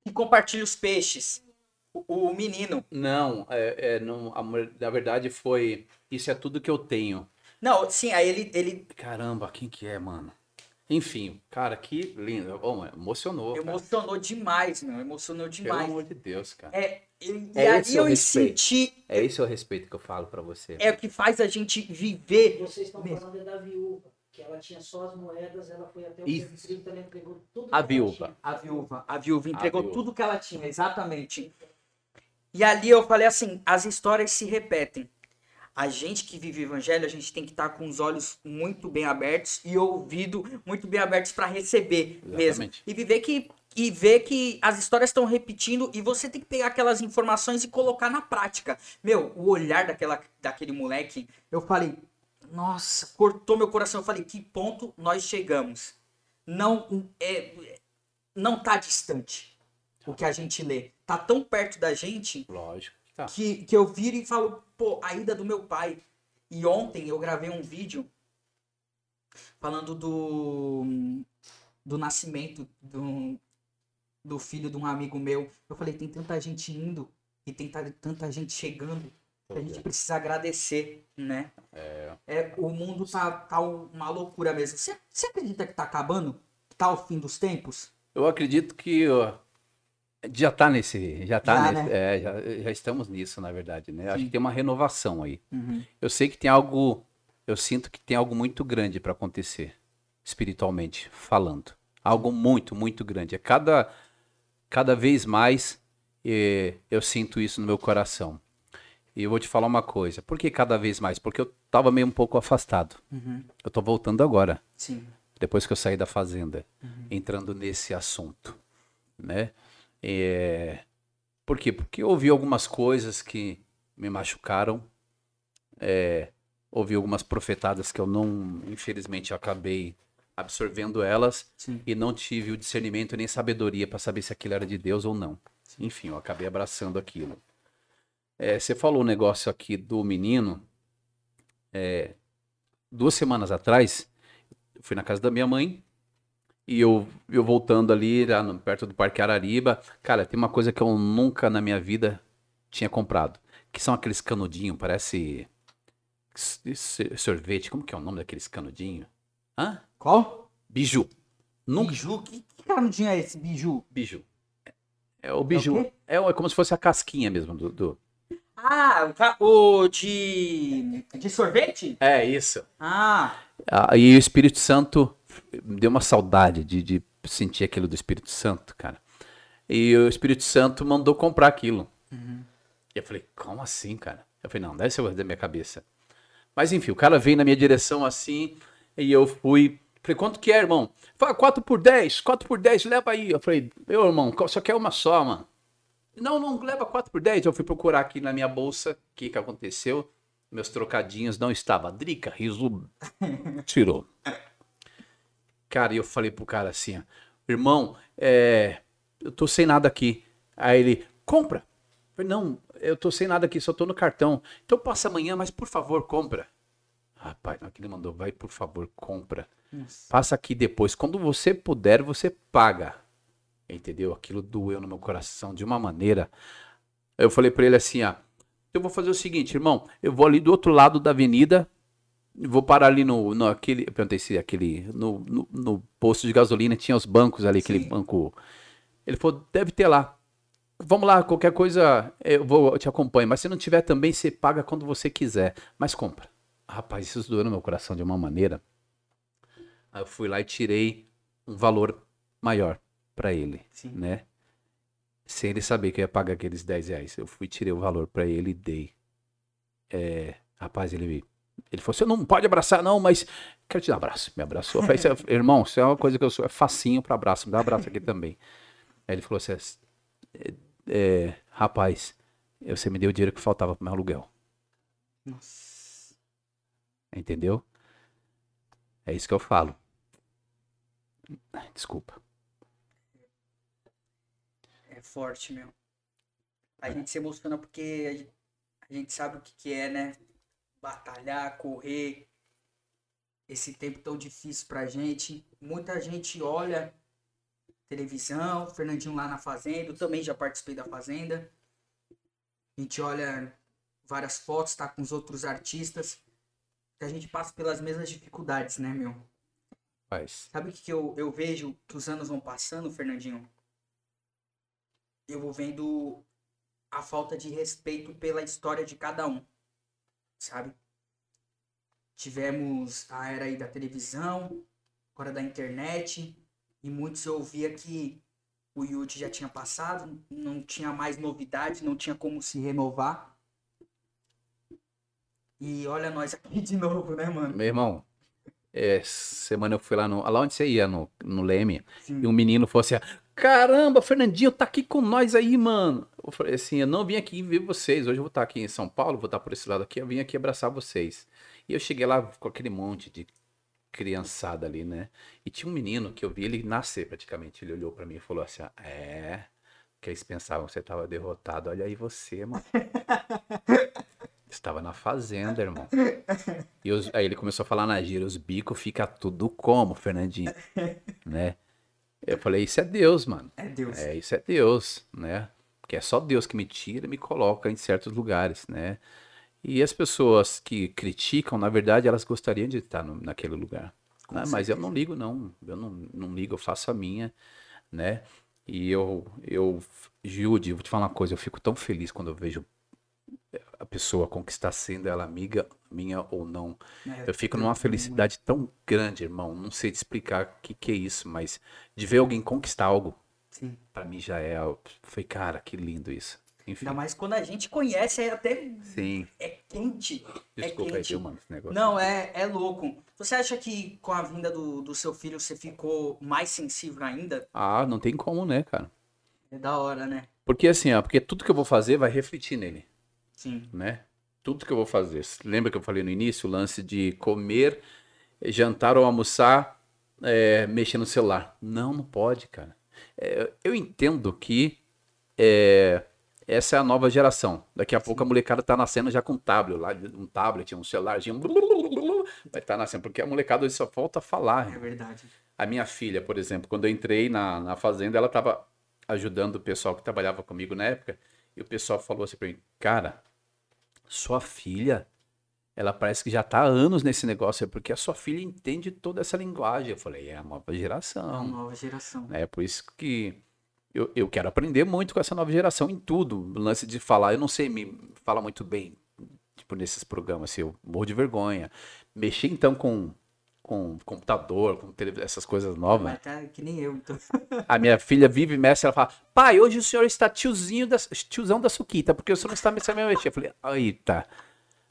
Que compartilha os peixes. O, o menino. Não, é, é, não, a na verdade foi. Isso é tudo que eu tenho. Não, sim, aí ele, ele Caramba, quem que é, mano? Enfim, cara, que lindo. Oh, mano, emocionou. cara. emocionou demais, meu. Emocionou Pelo demais. amor de Deus, cara. É, e, e É aí eu respeito. senti. É esse o respeito que eu falo pra você. É o que faz a gente viver. Vocês estão Mesmo. falando é da viúva, que ela tinha só as moedas, ela foi até o Isso. 30, ela entregou tudo A que ela viúva. tinha. A viúva. A viúva entregou viúva. tudo que ela tinha, exatamente. E ali eu falei assim: as histórias se repetem. A gente que vive o evangelho, a gente tem que estar com os olhos muito bem abertos e ouvido muito bem abertos para receber mesmo. Exatamente. E viver que e ver que as histórias estão repetindo e você tem que pegar aquelas informações e colocar na prática. Meu, o olhar daquela, daquele moleque, eu falei, nossa, cortou meu coração. Eu falei, que ponto nós chegamos? Não é, não tá distante o que a gente lê. Tá tão perto da gente Lógico. Tá. que, que eu viro e falo, pô, a ida do meu pai. E ontem eu gravei um vídeo falando do, do nascimento do, do filho de um amigo meu. Eu falei, tem tanta gente indo e tem ta- tanta gente chegando. que A gente precisa agradecer, né? É. o mundo tá, tá uma loucura mesmo. Você acredita que tá acabando? Tá o fim dos tempos? Eu acredito que ó, já tá nesse. Já tá Já, nesse. né? É, já, já estamos nisso, na verdade, né? Acho que tem uma renovação aí. Eu sei que tem algo. Eu sinto que tem algo muito grande para acontecer, espiritualmente falando. Algo muito, muito grande. É cada, cada vez mais eh, eu sinto isso no meu coração. E eu vou te falar uma coisa. Por que cada vez mais? Porque eu tava meio um pouco afastado. Eu tô voltando agora Sim. depois que eu saí da fazenda, entrando nesse assunto, né? É... Por quê? Porque eu ouvi algumas coisas que me machucaram, é... ouvi algumas profetadas que eu não, infelizmente, acabei absorvendo elas Sim. e não tive o discernimento nem sabedoria para saber se aquilo era de Deus ou não. Enfim, eu acabei abraçando aquilo. É, você falou um negócio aqui do menino. é, duas semanas atrás, eu fui na casa da minha mãe e eu, eu voltando ali, lá no- perto do Parque Arariba. Cara, tem uma coisa que eu nunca na minha vida tinha comprado, que são aqueles canudinhos, parece sorvete. Como que é o nome daqueles canudinhos? Hã? Qual? Biju. Nunca. Biju? Que, que canudinho é esse, biju? Biju. É o biju. É, o- é como se fosse a casquinha mesmo do. do- Ah, o, de. de sorvete? É isso. Ah, Ah, e o Espírito Santo deu uma saudade de, de sentir aquilo do Espírito Santo, cara. E o Espírito Santo mandou comprar aquilo. E eu falei, como assim, cara? Eu falei, não, deve ser da minha cabeça. Mas enfim, o cara veio na minha direção assim, e eu fui. Falei, quanto que é, irmão? Fala, 4 por 10, 4 por 10, leva aí. Eu falei, meu irmão, só quer uma só, mano. Não, não, leva 4 por 10. Eu fui procurar aqui na minha bolsa o que, que aconteceu. Meus trocadinhos não estavam. Drica, riso, tirou. Cara, e eu falei pro cara assim, ó, irmão, é, eu tô sem nada aqui. Aí ele, compra. Eu falei, não, eu tô sem nada aqui, só tô no cartão. Então passa amanhã, mas por favor, compra. Rapaz, hora que ele mandou, vai, por favor, compra. Passa aqui depois. Quando você puder, você paga. Entendeu? Aquilo doeu no meu coração de uma maneira. Eu falei pra ele assim, ó, eu vou fazer o seguinte, irmão, eu vou ali do outro lado da avenida, vou parar ali no, no aquele, eu perguntei se aquele, no, no, no posto de gasolina tinha os bancos ali, aquele Sim. banco. Ele falou, deve ter lá. Vamos lá, qualquer coisa eu vou, eu te acompanho, mas se não tiver também, você paga quando você quiser, mas compra. Rapaz, isso doeu no meu coração de uma maneira. Aí eu fui lá e tirei um valor maior pra ele, Sim. né? Sem ele saber que eu ia pagar aqueles 10 reais. Eu fui, tirei o valor pra ele e dei. É, rapaz, ele, ele falou: você não pode abraçar, não, mas quero te dar um abraço. Me abraçou. Eu falei, "Isso é- irmão, isso é uma coisa que eu sou, é facinho pra abraço, me dá um abraço aqui também. Aí ele falou assim: é, é, rapaz, você me deu o dinheiro que faltava pro meu aluguel. nossa. Entendeu? É isso que eu falo. Desculpa. É forte, meu. A gente se emociona porque a gente, a gente sabe o que, que é, né? Batalhar, correr. Esse tempo tão difícil pra gente. Muita gente olha televisão, Fernandinho lá na Fazenda. Eu também já participei da Fazenda. A gente olha várias fotos, tá com os outros artistas. A gente passa pelas mesmas dificuldades, né, meu? Faz. Sabe o que que eu, eu vejo que os anos vão passando, Fernandinho? Eu vou vendo a falta de respeito pela história de cada um, sabe? Tivemos a era aí da televisão, agora da internet, e muitos eu ouvia que o Yudi já tinha passado, não tinha mais novidade, não tinha como se renovar. E olha nós aqui de novo, né, mano? Meu irmão, é, semana eu fui lá no. Lá onde você ia, no, no Leme, Sim. e um menino falou assim: Caramba, Fernandinho, tá aqui com nós aí, mano. Eu falei assim: Eu não vim aqui ver vocês. Hoje eu vou estar aqui em São Paulo, vou estar por esse lado aqui. Eu vim aqui abraçar vocês. E eu cheguei lá com aquele monte de criançada ali, né? E tinha um menino que eu vi ele nascer praticamente. Ele olhou pra mim e falou assim: É. Que eles pensavam que você tava derrotado. Olha aí você, mano. Estava na fazenda, irmão. E os- aí ele começou a falar na gira, os bicos fica tudo como, Fernandinho, né? Eu falei, isso é Deus, mano. É Deus. É, isso é Deus, né? Porque é só Deus que me tira e me coloca em certos lugares, né? E as pessoas que criticam, na verdade, elas gostariam de estar no- naquele lugar. Né? Mas eu não ligo, não. Eu não, não ligo, eu faço a minha, né? E eu, eu, Jude, vou te falar uma coisa, eu fico tão feliz quando eu vejo pessoa conquistar sendo ela amiga minha ou não. É, Eu fico numa felicidade tão grande, irmão. Não sei te explicar o que, que é isso, mas de ver alguém conquistar algo, pra mim já é. Foi, cara, que lindo isso. Enfim. Ainda mais quando a gente conhece, é até Sim. é quente. Desculpa é aí, quente. viu, mano, esse negócio. Não, é, é louco. Você acha que com a vinda do, do seu filho você ficou mais sensível ainda? Ah, não tem como, né, cara? É da hora, né? Porque assim, ó, porque tudo que eu vou fazer vai refletir nele, Sim. né? Tudo que eu vou fazer. Lembra que eu falei no início o lance de comer, jantar ou almoçar, é, mexer no celular? Não, não pode, cara. É, eu entendo que é, essa é a nova geração. Daqui a pouco a molecada tá nascendo já com um tablet, lá, um tablet, um celularzinho. Vai estar nascendo, porque a molecada hoje só falta falar. É verdade. A minha filha, por exemplo, quando eu entrei na, na fazenda, ela estava ajudando o pessoal que trabalhava comigo na época, e o pessoal falou assim pra mim, cara, sua filha, ela parece que já tá há anos nesse negócio, é porque a sua filha entende toda essa linguagem. Eu falei, é a nova É uma geração. nova geração. É por isso que eu, eu quero aprender muito com essa nova geração em tudo. O lance de falar, eu não sei me fala muito bem, tipo, nesses programas, assim, eu morro de vergonha. Mexer então com, com computador, com tele- essas coisas novas. Mas tá que nem eu, então. A minha filha vive e mexe, ela fala, pai, hoje o senhor está tiozinho da, tiozão da suquita, porque o senhor não está me sabendo mexer. Eu falei, eita.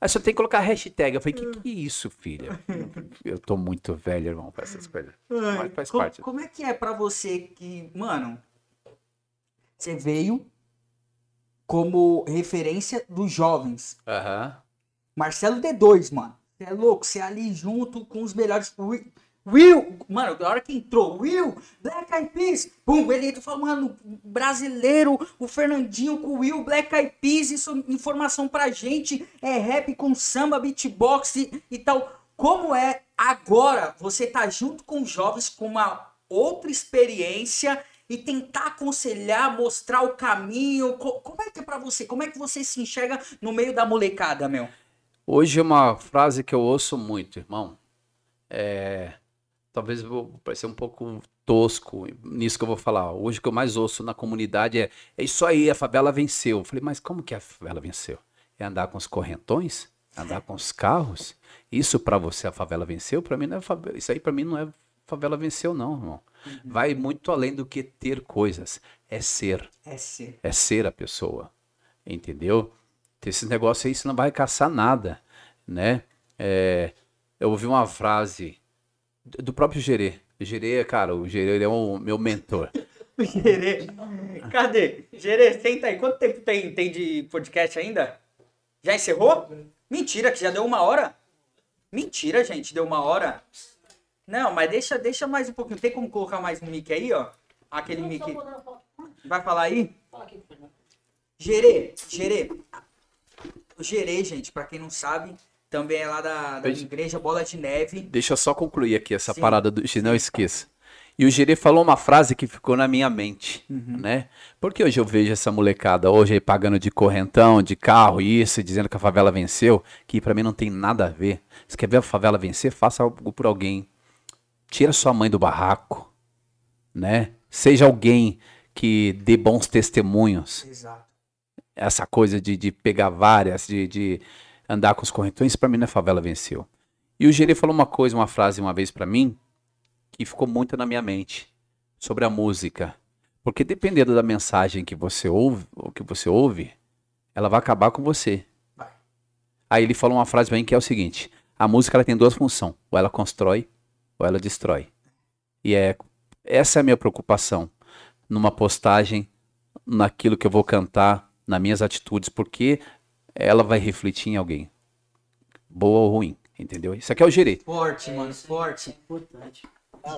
Aí só tem que colocar hashtag. Eu falei, que que é isso, filha? Eu tô muito velho, irmão, pra essas coisas. Mas faz como, parte. como é que é pra você que, mano, você veio como referência dos jovens. Aham. Marcelo D2, mano. É louco, você é ali junto com os melhores. Will, mano, da hora que entrou, Will, Black Eyed Peas, pum, ele fala, mano, brasileiro, o Fernandinho com o Will, Black Eyed Peas, isso informação pra gente, é rap com samba, beatbox e, e tal. Como é agora você tá junto com jovens com uma outra experiência e tentar aconselhar, mostrar o caminho? Co- Como é que é pra você? Como é que você se enxerga no meio da molecada, meu? Hoje uma frase que eu ouço muito, irmão. É. Talvez eu vou parecer um pouco tosco nisso que eu vou falar. Hoje o que eu mais ouço na comunidade é: é isso aí, a favela venceu. Eu falei, mas como que a favela venceu? É andar com os correntões? Andar com os carros? Isso pra você a favela venceu? Pra mim não é favela. Isso aí pra mim não é favela venceu, não, irmão. Vai muito além do que ter coisas. É ser É ser. é ser a pessoa, entendeu? Esse negócio aí você não vai caçar nada, né? É, eu ouvi uma frase do próprio Gerê. Gerê, cara, o Gerê é o meu mentor. Gerê. Cadê? Gerê, senta aí. Quanto tempo tem, tem de podcast ainda? Já encerrou? Mentira, que já deu uma hora? Mentira, gente, deu uma hora. Não, mas deixa, deixa mais um pouquinho. Tem como colocar mais um mic aí, ó? Aquele mic. Vai falar aí? fala aqui, Fernando. Gerê, Gerê. O Gerê, gente, pra quem não sabe, também é lá da, da Oi. igreja Bola de Neve. Deixa eu só concluir aqui essa Sim. parada do não esqueça. E o Gerê falou uma frase que ficou na minha mente, Uhum. né? Porque hoje eu vejo essa molecada hoje aí pagando de correntão, de carro, isso, dizendo que a favela venceu, que pra mim não tem nada a ver. Se quer ver a favela vencer, faça algo por alguém. Tira sua mãe do barraco, né? Seja alguém que dê bons testemunhos Exato. Essa coisa de, de pegar várias, de, de andar com os correntões, pra mim é favela venceu. E o Gerê falou uma coisa, uma frase uma vez pra mim, que ficou muito na minha mente, sobre a música. Porque dependendo da mensagem que você ouve, ou que você ouve, ela vai acabar com você. Aí ele falou uma frase pra mim que é o seguinte: a música ela tem duas funções, ou ela constrói, ou ela destrói. E é essa é a minha preocupação numa postagem, naquilo que eu vou cantar, nas minhas atitudes, porque ela vai refletir em alguém, boa ou ruim, entendeu? Isso aqui é o gerê. Forte, É, mano, é- forte. é importante.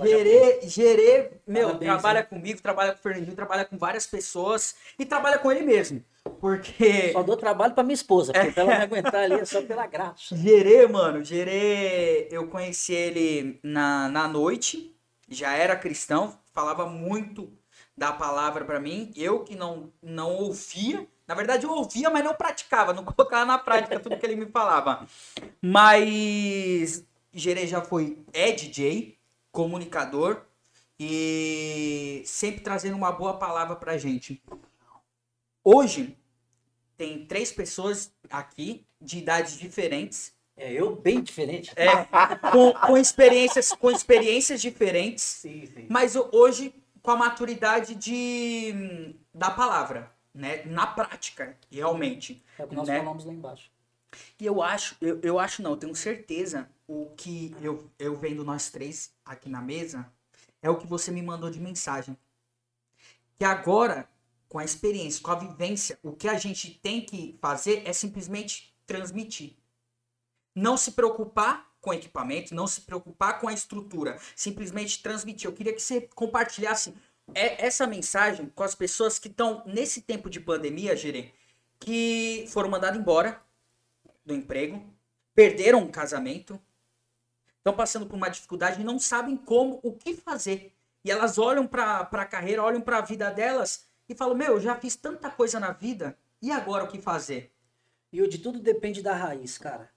Gerê, Gerê, meu, Parabéns, trabalha hein? comigo, trabalha com o Fernandinho, trabalha com várias pessoas e trabalha com ele mesmo. Porque Só dou trabalho pra minha esposa, porque pra ela me aguentar ali é só pela graça. Gerê, mano, Gerê, eu conheci ele na, na noite, já era cristão, falava muito da palavra pra mim, eu que não, não ouvia, na verdade eu ouvia, mas não praticava, não colocava na prática tudo que ele me falava. Mas Gerê já foi, é DJ, comunicador e sempre trazendo uma boa palavra pra gente. Hoje tem três pessoas aqui de idades diferentes, É, eu bem diferente. é, com, com experiências, com experiências diferentes, Sim, sim. mas ho- hoje com a maturidade de da palavra, né? Na prática, realmente. É o que nós né? falamos lá embaixo. E eu acho, eu, eu acho não, eu tenho certeza, o que eu, eu vendo nós três aqui na mesa, é o que você me mandou de mensagem. Que agora, com a experiência, com a vivência, o que a gente tem que fazer é simplesmente transmitir. Não se preocupar com o equipamento, não se preocupar com a estrutura, simplesmente transmitir. Eu queria que você compartilhasse é- essa mensagem com as pessoas que estão nesse tempo de pandemia, Gerê, que foram mandadas embora do emprego, perderam um casamento, estão passando por uma dificuldade e não sabem como, o que fazer. E elas olham para a carreira, olham para a vida delas e falam: Meu, eu já fiz tanta coisa na vida, e agora o que fazer? E o de tudo depende da raiz, cara.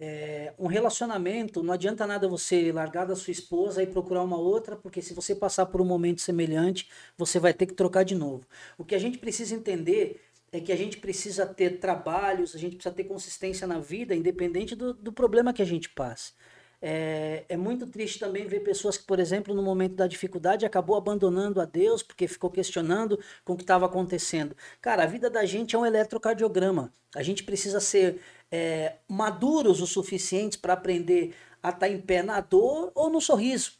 É, um relacionamento, não adianta nada você largar da sua esposa e procurar uma outra, porque se você passar por um momento semelhante, você vai ter que trocar de novo. O que a gente precisa entender é que a gente precisa ter trabalhos, a gente precisa ter consistência na vida, independente do, do problema que a gente passe. É, é muito triste também ver pessoas que, por exemplo, no momento da dificuldade, acabou abandonando a Deus porque ficou questionando com o que estava acontecendo. Cara, a vida da gente é um eletrocardiograma. A gente precisa ser é, maduros o suficientes para aprender a estar em pé na dor ou no sorriso.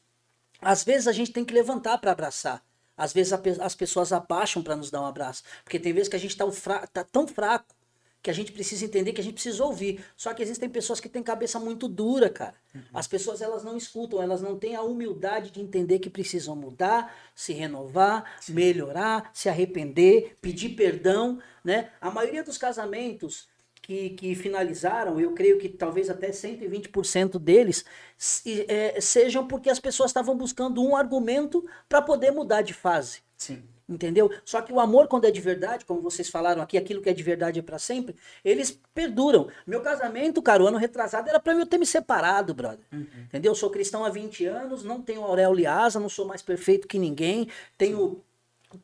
Às vezes a gente tem que levantar para abraçar. Às vezes a as pessoas abaixam para nos dar um abraço. Porque tem vezes que a gente está tá tão fraco que a gente precisa entender que a gente precisa ouvir. Só que existem pessoas que têm cabeça muito dura, cara. As pessoas elas não escutam, elas não têm a humildade de entender que precisam mudar, se renovar, melhorar, se arrepender, pedir perdão, né? A maioria dos casamentos que, que finalizaram, eu creio que talvez até 120% deles se- é, sejam porque as pessoas estavam buscando um argumento para poder mudar de fase. Sim. Entendeu? Só que o amor, quando é de verdade, como vocês falaram aqui, aquilo que é de verdade é para sempre, eles perduram. Meu casamento, cara, o ano retrasado era para eu ter me separado, brother. Entendeu? Eu sou cristão há 20 anos, não tenho auréola e asa, não sou mais perfeito que ninguém, tenho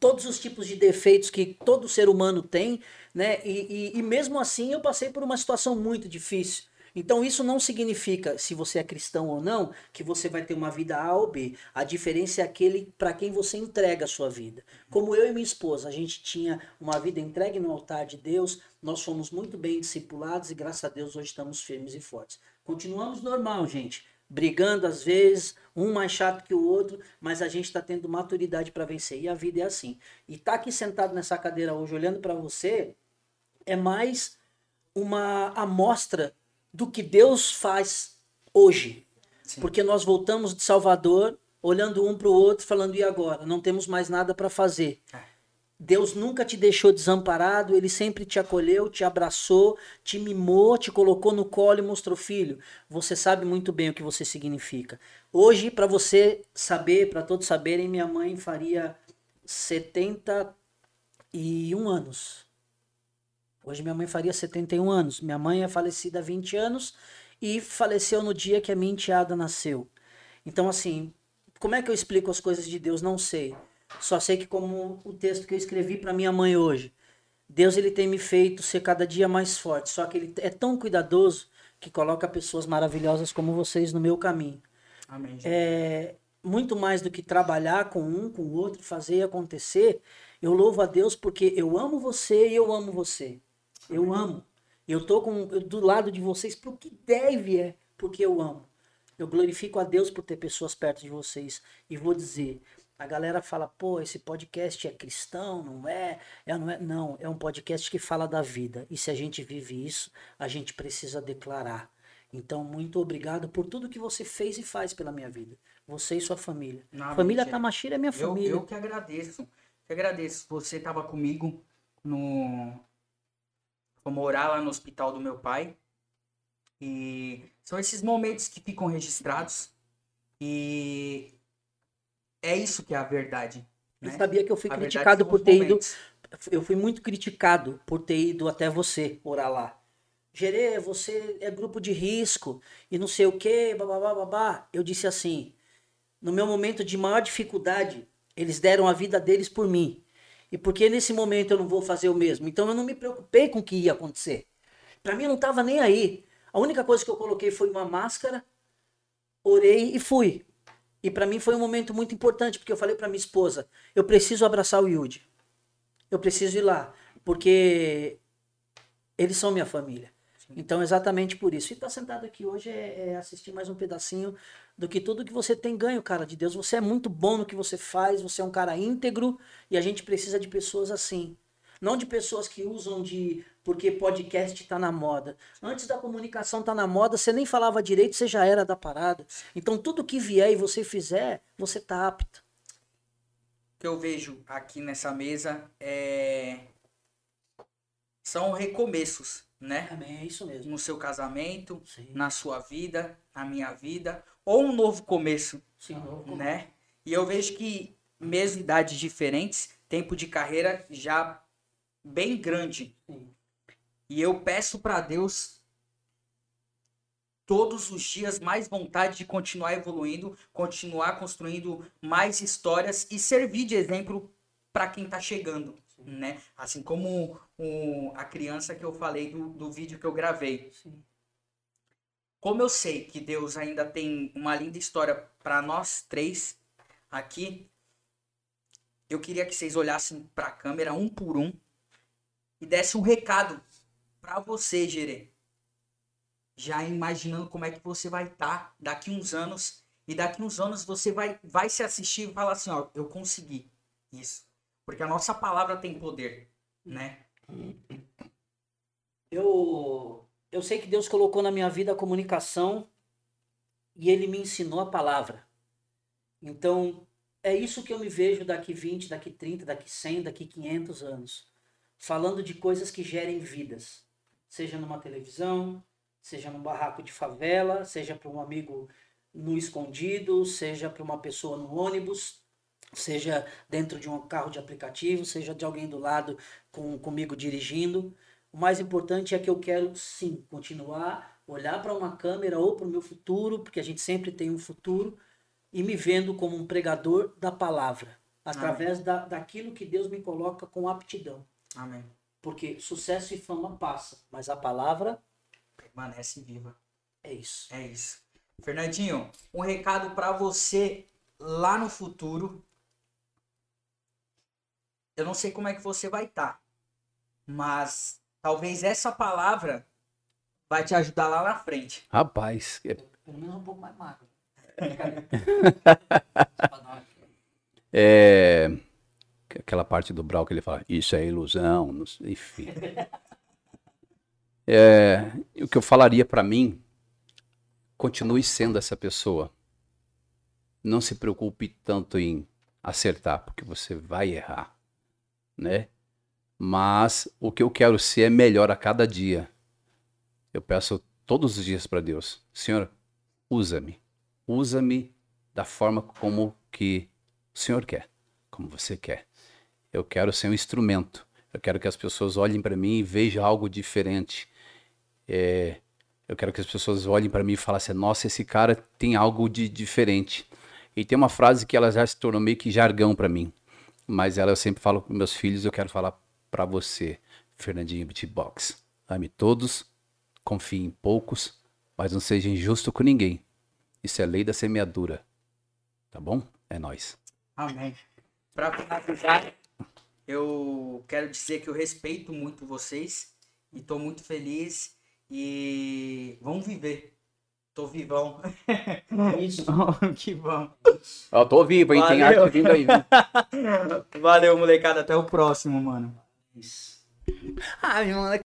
todos os tipos de defeitos que todo ser humano tem, né? E, e, e mesmo assim eu passei por uma situação muito difícil. Então isso não significa, se você é cristão ou não, que você vai ter uma vida A ou B. A diferença é aquele para quem você entrega a sua vida. Como eu e minha esposa, a gente tinha uma vida entregue no altar de Deus, nós fomos muito bem discipulados e graças a Deus hoje estamos firmes e fortes. Continuamos normal, gente. Brigando às vezes, um mais chato que o outro, mas a gente está tendo maturidade para vencer. E a vida é assim. E tá aqui sentado nessa cadeira hoje, olhando para você, é mais uma amostra do que Deus faz hoje. Sim. Porque nós voltamos de Salvador, olhando um para o outro, falando, e agora? Não temos mais nada para fazer. É. Deus nunca te deixou desamparado, ele sempre te acolheu, te abraçou, te mimou, te colocou no colo e mostrou filho. Você sabe muito bem o que você significa. Hoje, para você saber, para todos saberem, minha mãe faria 71 anos. Hoje minha mãe faria 71 anos. Minha mãe é falecida há 20 anos e faleceu no dia que a minha enteada nasceu. Então, assim, como é que eu explico as coisas de Deus? Não sei. Só sei que como o texto que eu escrevi para minha mãe hoje, Deus ele tem me feito ser cada dia mais forte. Só que ele é tão cuidadoso que coloca pessoas maravilhosas como vocês no meu caminho. Amém. É, muito mais do que trabalhar com um, com o outro, fazer acontecer, eu louvo a Deus porque eu amo você e eu amo você. Eu amo. Eu tô com, eu do lado de vocês pro que deve é, porque eu amo. Eu glorifico a Deus por ter pessoas perto de vocês. E vou dizer, a galera fala, pô, esse podcast é cristão, não é? é não é? Não, é um podcast que fala da vida. E se a gente vive isso, a gente precisa declarar. Então, muito obrigado por tudo que você fez e faz pela minha vida. Você e sua família. Não, família mentira. Tamashira é minha Eu, família. eu que agradeço. Que agradeço. Você estava comigo no. Fomos morar lá no hospital do meu pai. E são esses momentos que ficam registrados. E é isso que é a verdade. Eu Né? sabia que eu fui A criticado por ter ido. momentos. Eu fui muito criticado por ter ido até você orar lá. Gerê, você é grupo de risco e não sei o que, babá, babá. Eu disse assim: no meu momento de maior dificuldade, eles deram a vida deles por mim. E porque nesse momento eu não vou fazer o mesmo? Então eu não me preocupei com o que ia acontecer. Pra mim eu não tava nem aí. A única coisa que eu coloquei foi uma máscara, orei e fui. E pra mim foi um momento muito importante, porque eu falei pra minha esposa: eu preciso abraçar o Yudi. Eu preciso ir lá, porque eles são minha família. Então, exatamente por isso. E estar sentado aqui hoje é, é assistir mais um pedacinho do que tudo que você tem ganho, cara de Deus. Você é muito bom no que você faz, você é um cara íntegro e a gente precisa de pessoas assim. Não de pessoas que usam de porque podcast tá na moda. Antes da comunicação tá na moda, você nem falava direito, você já era da parada. Então tudo que vier e você fizer, você tá apto. O que eu vejo aqui nessa mesa é. São recomeços, né? Amém, é isso mesmo. No seu casamento, Sim, na sua vida, na minha vida, ou um novo começo, sim, novo né? E eu vejo que, mesmo idades diferentes, tempo de carreira já bem grande. Sim. E eu peço para Deus todos os dias mais vontade de continuar evoluindo, continuar construindo mais histórias e servir de exemplo para quem tá chegando, né? Assim como o, a criança que eu falei do, do vídeo que eu gravei. Sim. Como eu sei que Deus ainda tem uma linda história para nós três aqui, eu queria que vocês olhassem para a câmera um por um e dessem um recado para você, Gerê. Já imaginando como é que você vai estar daqui uns anos e daqui uns anos você vai vai se assistir e falar assim, ó, eu consegui isso. Porque a nossa palavra tem poder, né? Eu, eu sei que Deus colocou na minha vida a comunicação e Ele me ensinou a palavra. Então, é isso que eu me vejo daqui 20, daqui 30, daqui 100, daqui 500 anos. Falando de coisas que gerem vidas. Seja numa televisão, seja num barraco de favela, seja para um amigo no escondido, seja para uma pessoa no ônibus, seja dentro de um carro de aplicativo, seja de alguém do lado com, comigo dirigindo. O mais importante é que eu quero sim continuar olhar para uma câmera ou para o meu futuro, porque a gente sempre tem um futuro, e me vendo como um pregador da palavra, através da, daquilo que Deus me coloca com aptidão. Amém. Porque sucesso e fama passa, mas a palavra Permanece viva. é isso. É isso. Fernandinho, um recado para você lá no futuro. Eu não sei como é que você vai estar, mas talvez essa palavra vai te ajudar lá na frente. Rapaz, é, Pelo menos um pouco mais magro. é, aquela parte do Brau que ele fala, isso é ilusão, enfim. É, o que eu falaria para mim, continue sendo essa pessoa. Não se preocupe tanto em acertar, porque você vai errar, né? Mas o que eu quero ser é melhor a cada dia. Eu peço todos os dias para Deus, Senhor, usa-me. Usa-me da forma como que o Senhor quer, como você quer. Eu quero ser um instrumento. Eu quero que as pessoas olhem para mim e vejam algo diferente. É, eu quero que as pessoas olhem para mim e falem assim: nossa, esse cara tem algo de diferente. E tem uma frase que ela já se tornou meio que jargão para mim. Mas ela eu sempre falo com meus filhos, eu quero falar para você, Fernandinho Beatbox. Ame todos, confie em poucos, mas não seja injusto com ninguém. Isso é lei da semeadura. Tá bom? É nós. Amém. Para finalizar, eu quero dizer que eu respeito muito vocês e estou muito feliz e vamos viver. Tô vivão. Isso. que bom. Eu tô vivo, hein? Tem Valeu. arte vindo aí. viu? Valeu, molecada. Até o próximo, mano. Isso. Ai, mano,